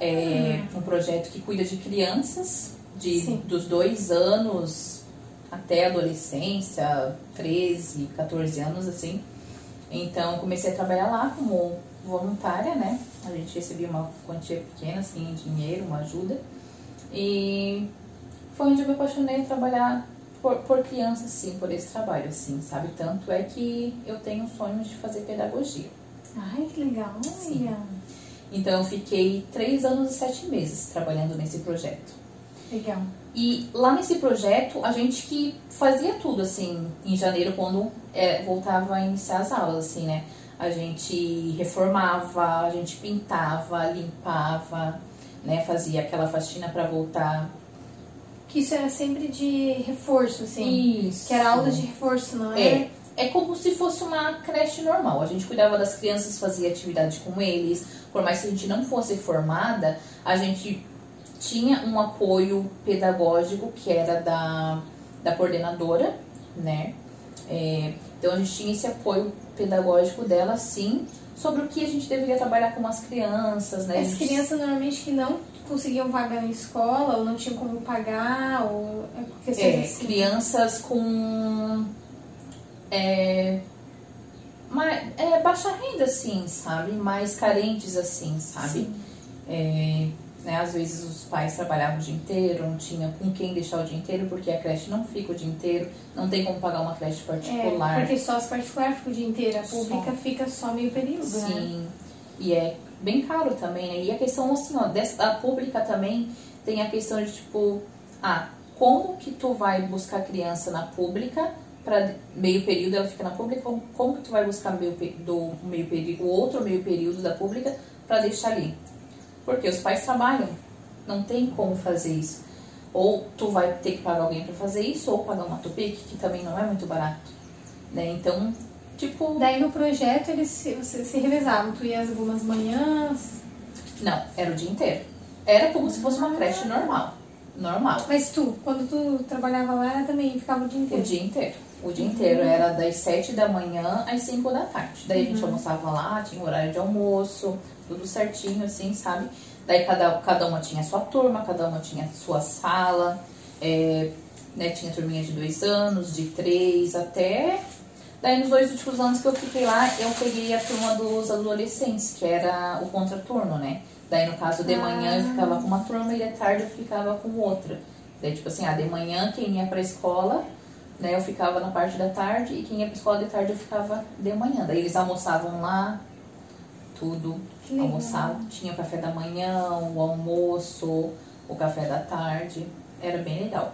é um projeto que cuida de crianças de, Sim. dos dois anos até adolescência, 13, 14 anos, assim. Então, comecei a trabalhar lá como voluntária, né? A gente recebia uma quantia pequena, assim, dinheiro, uma ajuda. E foi onde eu me apaixonei a trabalhar por, por crianças, sim, por esse trabalho, assim, sabe? Tanto é que eu tenho um sonho de fazer pedagogia. Ai, que legal, Sim. Então, eu fiquei três anos e sete meses trabalhando nesse projeto. Legal. E lá nesse projeto, a gente que fazia tudo, assim, em janeiro, quando é, voltava a iniciar as aulas, assim, né? A gente reformava, a gente pintava, limpava, né? Fazia aquela faxina para voltar. Que isso era sempre de reforço, assim. Isso. Que era aula de reforço, não É, é? é como se fosse uma creche normal. A gente cuidava das crianças, fazia atividade com eles. Por mais que a gente não fosse formada, a gente tinha um apoio pedagógico que era da, da coordenadora, né? É, então a gente tinha esse apoio pedagógico dela, sim, sobre o que a gente deveria trabalhar com as crianças, né? As gente- crianças normalmente que não conseguiam vaga na escola ou não tinham como pagar ou é É, assim. crianças com é, ma- é, baixa renda, assim, sabe? Mais carentes, assim, sabe? Sim. É, né, às vezes os pais trabalhavam o dia inteiro, não tinha com quem deixar o dia inteiro, porque a creche não fica o dia inteiro, não tem como pagar uma creche É, particular. porque só as particulares ficam o dia inteiro, a Só. pública fica só meio período, né? Sim, e é bem caro também, né? E a questão, assim, ó, dessa, da pública também tem a questão de, tipo, ah, como que tu vai buscar criança na pública para meio período ela fica na pública, como, como que tu vai buscar meio, do meio período, o outro meio período da pública para deixar ali? Porque os pais trabalham, não tem como fazer isso. Ou tu vai ter que pagar alguém para fazer isso, ou pagar uma tupic, que também não é muito barato, né? Então, tipo... Daí no projeto eles se, você se revezavam, tu ia algumas manhãs, Não, era o dia inteiro. Era como se fosse uma creche normal. Normal. mas tu, quando tu trabalhava lá, também ficava o dia O inteiro. dia inteiro. O dia inteiro era das 7 da manhã às 5 da tarde. Daí a gente almoçava lá, tinha horário de almoço, tudo certinho, assim, sabe? Daí cada, cada uma tinha a sua turma, cada uma tinha a sua sala. é, né, tinha turminha de dois anos, de três, até. Daí nos dois últimos anos que eu fiquei lá, eu peguei a turma dos adolescentes, que era o contraturno, né? Daí, no caso, de Ah. manhã eu ficava com uma turma e de tarde eu ficava com outra. Daí, tipo assim, ah, de manhã quem ia pra escola, né, eu ficava na parte da tarde e quem ia pra escola de tarde eu ficava de manhã. Daí eles almoçavam lá, tudo. Almoçavam, tinha o café da manhã, o almoço, o café da tarde. Era bem legal.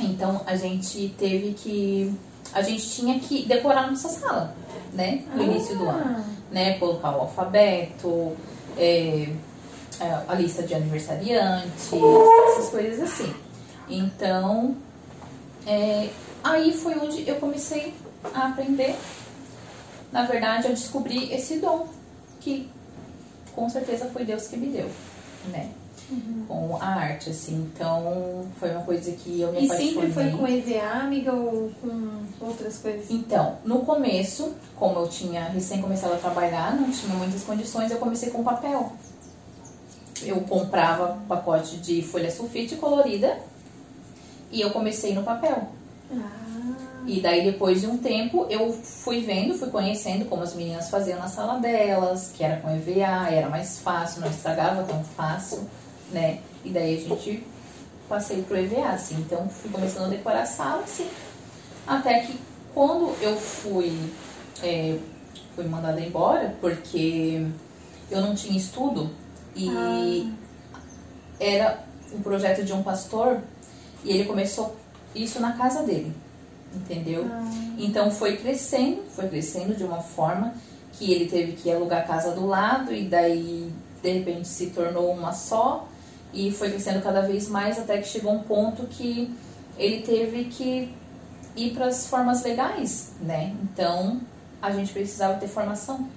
Então a gente teve que. A gente tinha que decorar nossa sala, né? No início do ano. Ah, Né? Colocar o alfabeto, é, é, a lista de aniversariantes, essas coisas assim. Então, é, aí foi onde eu comecei a aprender. Na verdade, eu descobri esse dom que com certeza foi Deus que me deu, né? Com a arte, assim. Então, foi uma coisa que eu me E apaixonei. sempre foi com EVA, amiga, ou com outras coisas? Então, no começo, como eu tinha recém começado a trabalhar, não tinha muitas condições, eu comecei com papel. Eu comprava pacote de folha sulfite colorida e eu comecei no papel. Ah, E daí, depois de um tempo, eu fui vendo, fui conhecendo como as meninas faziam na sala delas, que era com EVA, era mais fácil, não estragava tão fácil, né? E daí a gente passei pro EVA, assim. Então, fui começando a decorar a sala, assim. Até que quando eu fui, é, fui mandada embora, porque eu não tinha estudo e era um projeto de um pastor e ele começou isso na casa dele, entendeu? Então foi crescendo, foi crescendo de uma forma que ele teve que alugar a casa do lado e daí de repente se tornou uma só e foi crescendo cada vez mais até que chegou um ponto que ele teve que ir para as formas legais, né? Então a gente precisava ter formação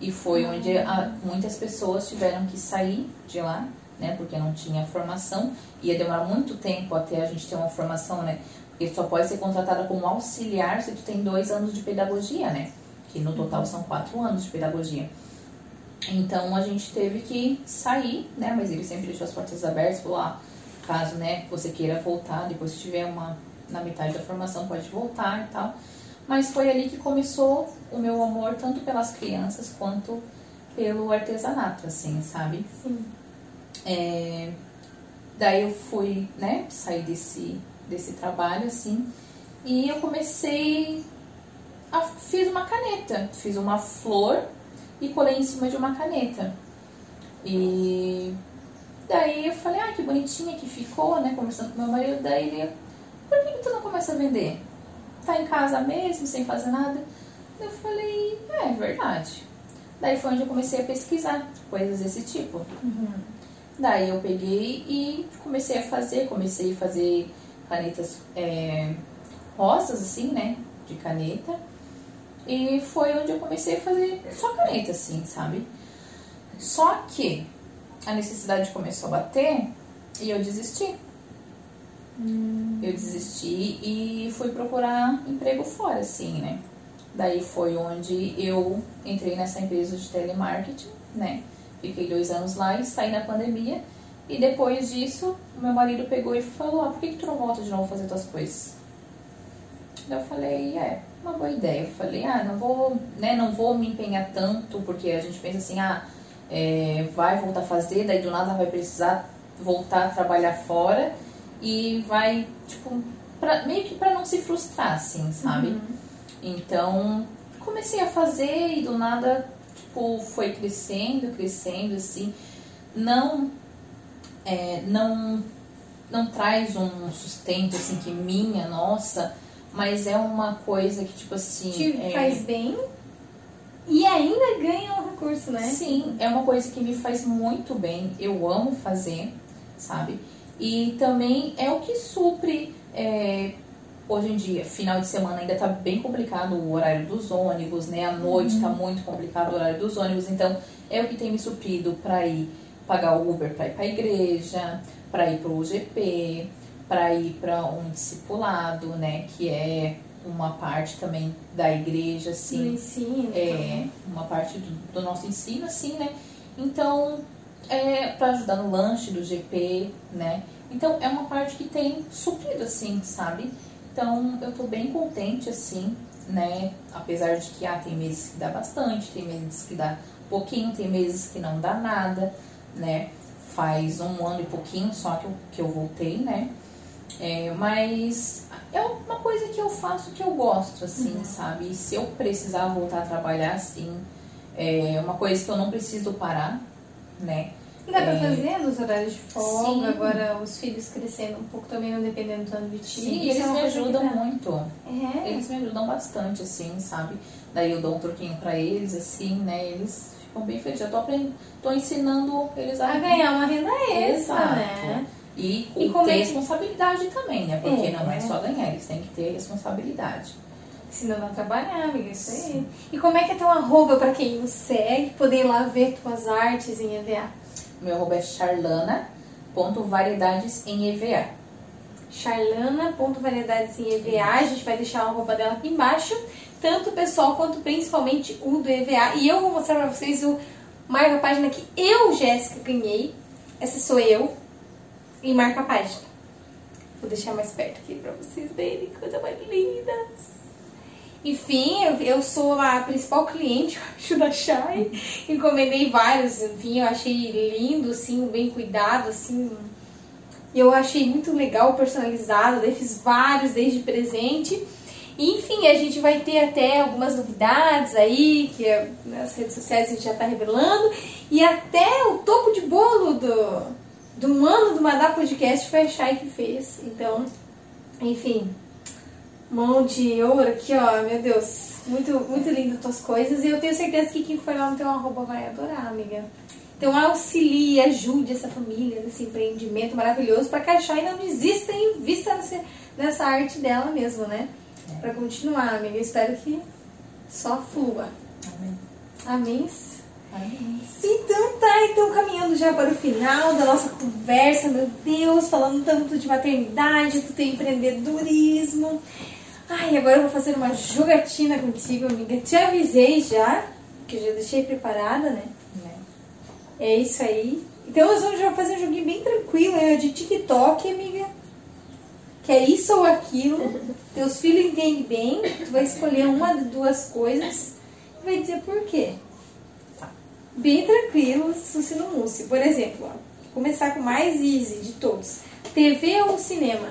e foi onde a- muitas pessoas tiveram que sair de lá, né? Porque não tinha formação ia demorar muito tempo até a gente ter uma formação, né? Porque só pode ser contratada como auxiliar se tu tem dois anos de pedagogia, né? Que no total são quatro anos de pedagogia. Então a gente teve que sair, né? Mas ele sempre deixou as portas abertas, falou, ah, caso né, você queira voltar, depois que tiver uma na metade da formação pode voltar e tal. Mas foi ali que começou o meu amor tanto pelas crianças quanto pelo artesanato, assim, sabe? sim. É, daí eu fui, né, sair desse, desse trabalho, assim, e eu comecei, a, fiz uma caneta, fiz uma flor e colei em cima de uma caneta. E daí eu falei, ah, que bonitinha que ficou, né, conversando com meu marido, daí ele, por que, que tu não começa a vender? Tá em casa mesmo, sem fazer nada? Eu falei, é, é verdade. Daí foi onde eu comecei a pesquisar coisas desse tipo. Daí eu peguei e comecei a fazer, comecei a fazer canetas é, rosas, assim, né? De caneta. E foi onde eu comecei a fazer só caneta, assim, sabe? Só que a necessidade começou a bater e eu desisti. Eu desisti e fui procurar emprego fora, assim, né? Daí foi onde eu entrei nessa empresa de telemarketing, né? Fiquei dois anos lá e saí na pandemia. E depois disso, meu marido pegou e falou, ah, por que, que tu não volta de novo fazer tuas coisas? Daí eu falei, é, uma boa ideia. Eu falei, ah, não vou, né, não vou me empenhar tanto, porque a gente pensa assim, ah, é, vai voltar a fazer, daí do nada vai precisar voltar a trabalhar fora e vai, tipo, pra, meio que pra não se frustrar, assim, sabe? Então, comecei a fazer e do nada, tipo, foi crescendo, crescendo, assim. Não, é, não, não traz um sustento, assim, que minha, nossa, mas é uma coisa que, tipo assim... Te é, faz bem e ainda ganha um recurso, né? Sim, é uma coisa que me faz muito bem. Eu amo fazer, sabe? E também é o que supre. é, hoje em dia, final de semana ainda tá bem complicado o horário dos ônibus, né? À noite tá muito complicado o horário dos ônibus. Então, é o que tem me suprido para ir pagar o Uber para ir para a igreja, para ir para o GP, para ir para um discipulado, né? Que é uma parte também da igreja, assim No ensino. é, uma parte do, do nosso ensino, assim, né? Então, é para ajudar no lanche do GP, né? Então, é uma parte que tem suprido, assim, sabe? Então, eu tô bem contente, assim, né? Apesar de que, ah, tem meses que dá bastante, tem meses que dá pouquinho, tem meses que não dá nada, né? Faz um ano e pouquinho só que eu, que eu voltei, né? É, mas é uma coisa que eu faço que eu gosto, assim, uhum. sabe? E se eu precisar voltar a trabalhar, assim, é uma coisa que eu não preciso parar, né? E dá é... pra fazer nos horários de folga, Sim. agora os filhos crescendo um pouco também, não dependendo tanto de ti. Sim, eles é me ajudam muito. É. Eles me ajudam bastante, assim, sabe? Daí eu dou um troquinho pra eles, assim, né? Eles ficam bem felizes. Eu tô, aprendendo, tô ensinando eles a, a ganhar uma renda extra, Exato. né? E, e ter é responsabilidade também, né? Porque é, não é só ganhar, eles têm que ter responsabilidade. Senão não trabalhar, amiga, isso aí. E como é que é teu arroba pra quem nos segue, poder ir lá ver tuas artes em EVA? Meu arroba é charlana.variedades em EVA. Charlana.variedades em EVA. A gente vai deixar a arroba dela aqui embaixo. Tanto pessoal quanto principalmente o do EVA. E eu vou mostrar pra vocês o marca página que eu, Jéssica, ganhei. Essa sou eu e marca a página. Vou deixar mais perto aqui pra vocês verem, coisa mais linda. Enfim, eu, eu sou a principal cliente, *laughs* acho, da Shai. Encomendei vários, enfim, eu achei lindo, assim, bem cuidado, assim. Eu achei muito legal, personalizado, daí fiz vários desde presente. Enfim, a gente vai ter até algumas novidades aí, que é, nas redes sociais a gente já tá revelando. E até o topo de bolo do, do ano do Madá Podcast foi a Chay que fez. Então, enfim, mão de ouro aqui, ó, meu Deus. Muito, muito lindo tuas coisas. E eu tenho certeza que quem for lá no teu arroba vai adorar, amiga. Então auxilie, ajude essa família nesse empreendimento maravilhoso para que a Chay não desista em vista nessa, nessa arte dela mesmo, né? Para continuar, amiga. espero que só flua. Amém. Amém. Então tá, então caminhando já para o final da nossa conversa, meu Deus, falando tanto de maternidade, do teu empreendedorismo. Ai, agora eu vou fazer uma jogatina contigo, amiga. Te avisei já, que eu já deixei preparada, né? É, é isso aí. Então nós vamos já fazer um joguinho bem tranquilo, é de TikTok, amiga. Que é isso ou aquilo. Teus filhos entendem bem, tu vai escolher uma de duas coisas e vai dizer por quê bem tranquilo, Susi no Mousse. Por exemplo, ó, começar com o mais easy de todos. TV ou cinema?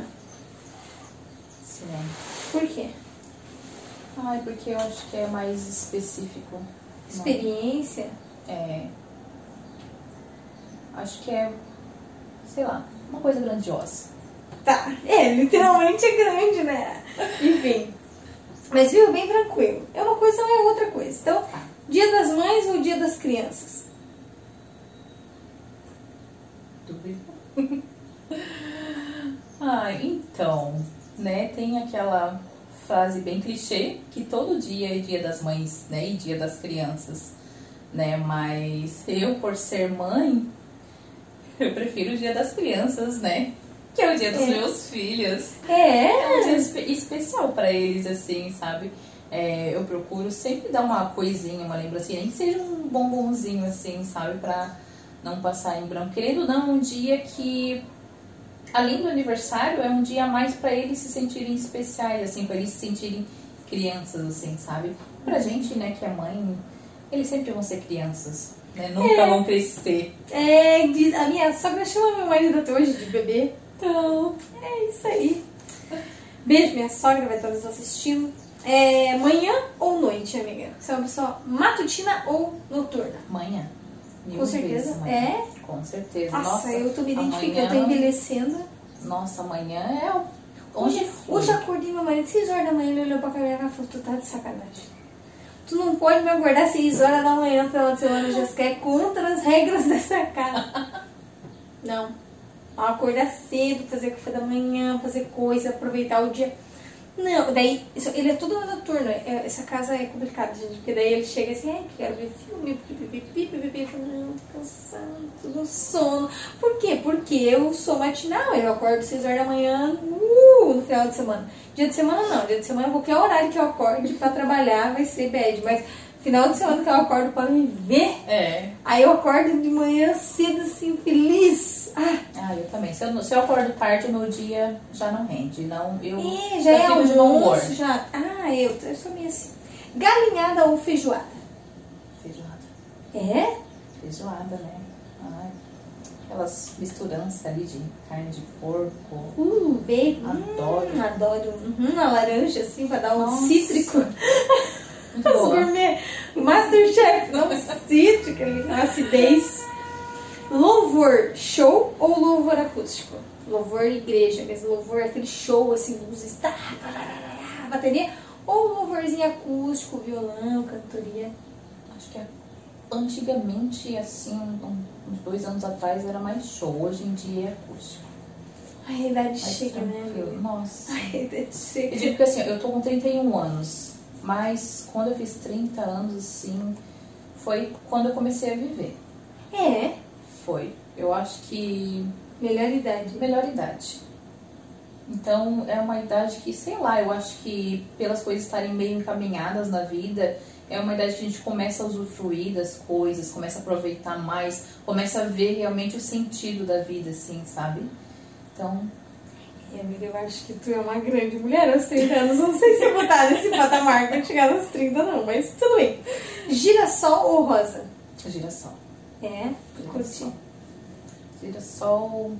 Cinema. Por quê? Ai, porque eu acho que é mais específico. Experiência? Não. É. Acho que é, sei lá, uma coisa grandiosa. Tá, é, literalmente é grande, né? Enfim. Mas viu, bem tranquilo. É uma coisa ou é outra coisa. Então. Dia das Mães ou Dia das Crianças? Ah, então, né, tem aquela frase bem clichê que todo dia é Dia das Mães, né, e Dia das Crianças, né? Mas eu, por ser mãe, *laughs* eu prefiro o Dia das Crianças, né? Que é o dia dos é. meus filhos. É. É um dia espe especial para eles, assim, sabe? é, eu procuro sempre dar uma coisinha, uma lembrancinha, nem que seja um bombonzinho assim, sabe? Pra não passar em branco. Querendo ou não, um dia que, além do aniversário, é um dia a mais para eles se sentirem especiais, assim, para eles se sentirem crianças, assim, sabe? Pra gente, né, que é mãe, eles sempre vão ser crianças. Né? Nunca é. vão crescer. É, a minha sogra chama meu marido até hoje de bebê. Então, é isso aí. Beijo, minha sogra vai estar nos assistindo. É manhã ou noite, amiga? Você é uma pessoa matutina ou noturna? Manhã. Mil Com certeza. Manhã. É? Com certeza. Nossa, Nossa eu tô me identificando, eu tô envelhecendo. Nossa, amanhã é Onde hoje, hoje acordei meu marido 6 horas da manhã, ele olhou pra câmera e falou, tu tá de sacanagem. Tu não pode me acordar 6 horas da manhã de semana, Jéssica, é contra as regras *laughs* dessa casa. não. Acordar cedo, fazer café da manhã, fazer coisa, aproveitar o dia. Não, daí, isso, ele é tudo noturno. É, essa casa é complicada, gente, porque daí ele chega assim, ai, quero ver filme, pipipi, não, tô cansado, tô com sono. Por quê? Porque eu sou matinal, eu acordo 6 horas da manhã uh, no final de semana. Dia de semana não, dia de semana qualquer horário que eu acorde pra trabalhar vai ser bad, mas final de semana que eu acordo para me ver, é. aí eu acordo de manhã cedo assim, feliz ah, ah, eu também. Se eu, se eu acordo tarde, meu dia já não rende. Não, eu é, já, é almoço, já. Ah, eu, eu sou meio assim. Galinhada ou feijoada? Feijoada. É? Feijoada, né? Ai, aquelas misturanças ali de carne de porco. Uh, bacon. Adoro. Hum, adoro. Uhum, a laranja, assim, pra dar um Nossa. cítrico. *laughs* Muito boa. gourmet. Masterchef, não cítrico ali, com acidez. Louvor show ou louvor acústico? Louvor igreja, mas louvor aquele show, assim, luzes, tá, tá, tá, tá, bateria. Ou louvorzinho acústico, violão, cantoria. Acho que é- antigamente, assim, uns dois anos atrás, era mais show. Hoje em dia é acústico. A Mais chega, né? Nossa. *laughs* A Eu chega. digo que assim, eu tô com 31 anos, mas quando eu fiz 30 anos, assim, foi quando eu comecei a viver. É, Foi. Eu acho que melhor idade. melhor idade. Então é uma idade que, sei lá, eu acho que pelas coisas estarem meio encaminhadas na vida, é uma idade que a gente começa a usufruir das coisas, começa a aproveitar mais, começa a ver realmente o sentido da vida, assim, sabe? Então, É, amiga, eu acho que tu é uma grande mulher aos 30 anos. Não sei se eu vou estar nesse patamar pra chegar nos 30, não, mas tudo bem. Girassol ou rosa? girassol. É. Girassol. Girassol.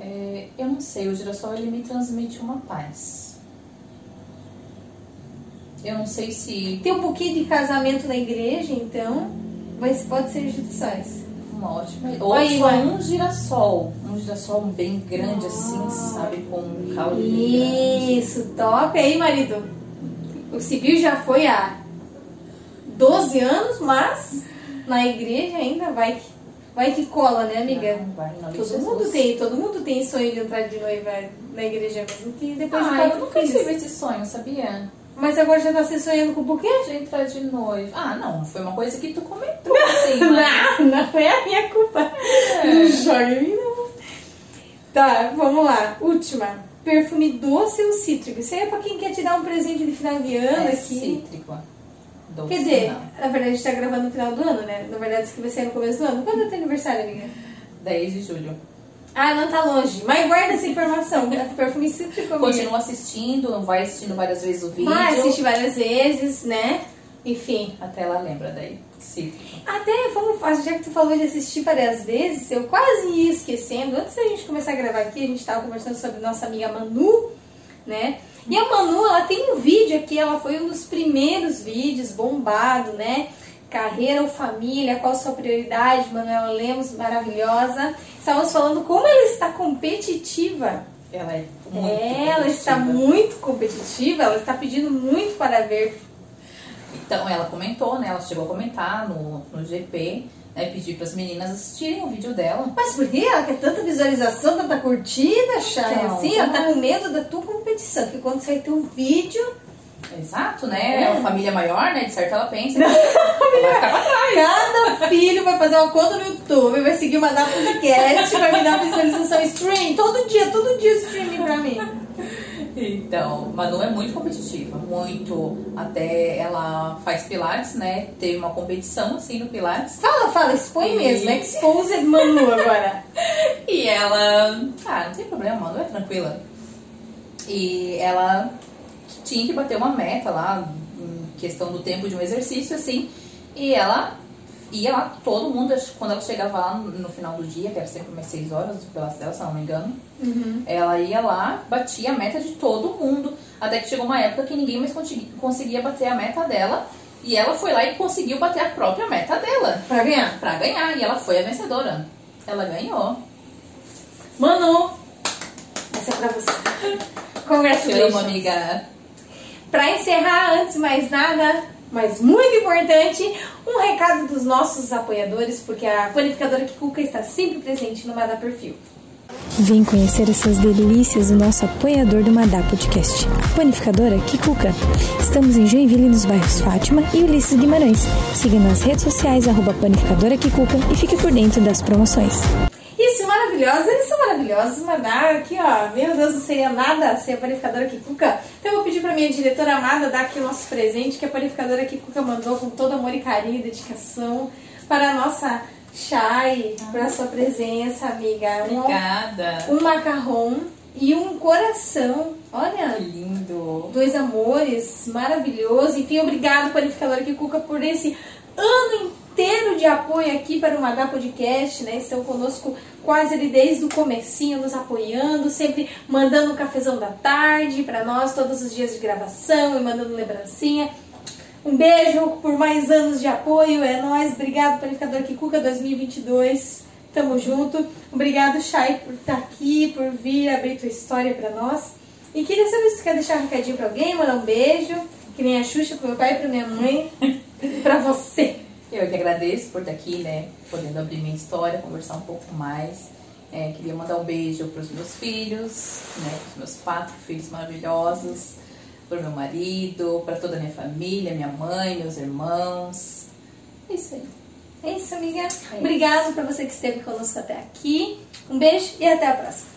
é, eu não sei, o girassol ele me transmite uma paz. Eu não sei se. Tem um pouquinho de casamento na igreja, então, mas pode ser girassóis. Uma ótima. Ou só Ivan. um girassol. Um girassol bem grande assim, sabe? Com um caule. Isso, top. Aí, marido, o civil já foi há 12 anos, mas na igreja ainda vai que, vai que cola, né, amiga? Não, vai, em nome de Todo Jesus. mundo tem, todo mundo tem sonho de entrar de noiva na igreja mesmo, que depois de Ah, quatro eu nunca filhos. tive esse sonho, sabia? Mas agora já tá se sonhando com o buquê? De entrar de noiva. Ah, não, foi uma coisa que tu comentou, assim, *laughs* mas... Não, não é a minha culpa. Não joga em mim, não. Tá, vamos lá. Última. Perfume doce ou cítrico? Isso aí é pra quem quer te dar um presente de final de ano É aqui. cítrico. Doce, Quer dizer, não. na verdade a gente tá gravando no final do ano, né? Na verdade, isso que vai ser no começo do ano. Quando é teu aniversário, amiga? 10 de julho. Ah, não tá longe. Mas guarda essa informação. *laughs* né? Perfume cítrico, amiga. Continua assistindo, vai assistindo várias vezes o vídeo. Vai, assiste várias vezes, né? Enfim. Até ela lembra daí. Cítrico. Até, vamos, já que tu falou de assistir várias vezes, eu quase ia esquecendo. Antes da gente começar a gravar aqui, a gente tava conversando sobre nossa amiga Manu, né? E a Manu, ela tem um vídeo aqui, ela foi um dos primeiros vídeos bombado, né? Carreira ou família, qual a sua prioridade? Manuela Lemos, maravilhosa. Estávamos falando como ela está competitiva. Ela é muito ela está muito competitiva, ela está pedindo muito para ver. Então ela comentou, né? Ela chegou a comentar no, no GP, né? Pedir para as meninas assistirem o vídeo dela. Mas por que ela quer tanta visualização, tanta curtida, Chay? Então, assim, ela tá como- com medo da tua competição, que quando sair teu vídeo, Exato, né? É. É uma família maior, né? De certo ela pensa. Ela vai ficar pra trás. cada filho vai fazer uma conta no YouTube, vai seguir uma data podcast, vai me dar visualização stream, todo dia, todo dia streaming pra mim. Então, Manu é muito competitiva, muito. Até ela faz pilates, né? Teve uma competição assim no pilates. Fala, fala, expõe E- mesmo, expose Manu agora. *laughs* E ela. Ah, não tem problema, Manu é tranquila. E ela tinha que bater uma meta lá, em questão do tempo de um exercício, assim. E ela ia lá, todo mundo, quando ela chegava lá no, final do dia, que era sempre umas 6 horas pilates dela, se não me engano. Ela ia lá, batia a meta de todo mundo, até que chegou uma época que ninguém mais consegui- conseguia bater a meta dela. E ela foi lá e conseguiu bater a própria meta dela, Pra ganhar. pra ganhar. E ela foi a vencedora. Ela ganhou. Manu, essa é pra você. *laughs* Te amo, Congratulations. amiga. Pra encerrar, antes de mais nada, mas muito importante, um recado dos nossos apoiadores, porque a panificadora Kikuka está sempre presente no Mada Perfil. Vem conhecer essas delícias do nosso apoiador do Madá Podcast, a panificadora Kikuka. Estamos em Joinville, nos bairros Fátima e Ulisses Guimarães. Siga nas redes sociais, arroba panificadora Kikuka e fique por dentro das promoções. Isso, maravilhosos, eles são maravilhosos, Madá, aqui ó, meu Deus, não seria nada sem a panificadora Kikuka. Então eu vou pedir pra minha diretora amada dar aqui o nosso presente, que a panificadora Kikuka mandou com todo amor e carinho e dedicação para a nossa Chay, para a sua presença, amiga. Um- Obrigada. um macarrão e um coração. Que Olha, lindo. dois amores, maravilhoso. Enfim, obrigado, panificadora Kikuka, por esse ano inteiro de apoio aqui para o Madá Podcast, né? Estão conosco quase ali desde o comecinho, nos apoiando, sempre mandando um cafezão da tarde para nós, todos os dias de gravação e mandando lembrancinha. Um beijo por mais anos de apoio, é nóis. Obrigado, Panificador Kikuka 2022. Tamo junto. Obrigado, Chay, por estar aqui, por vir abrir tua história para nós. E queria saber se você quer deixar um recadinho para alguém, mandar um beijo, que nem a Xuxa pro meu pai e pra minha mãe, *laughs* para você. Eu que agradeço por estar aqui, né? Podendo abrir minha história, conversar um pouco mais. É, queria mandar um beijo para os meus filhos, né? Para os meus quatro filhos maravilhosos, para o meu marido, para toda a minha família, minha mãe, meus irmãos. É isso aí. É isso, amiga. É Obrigado para você que esteve conosco até aqui. Um beijo e até a próxima.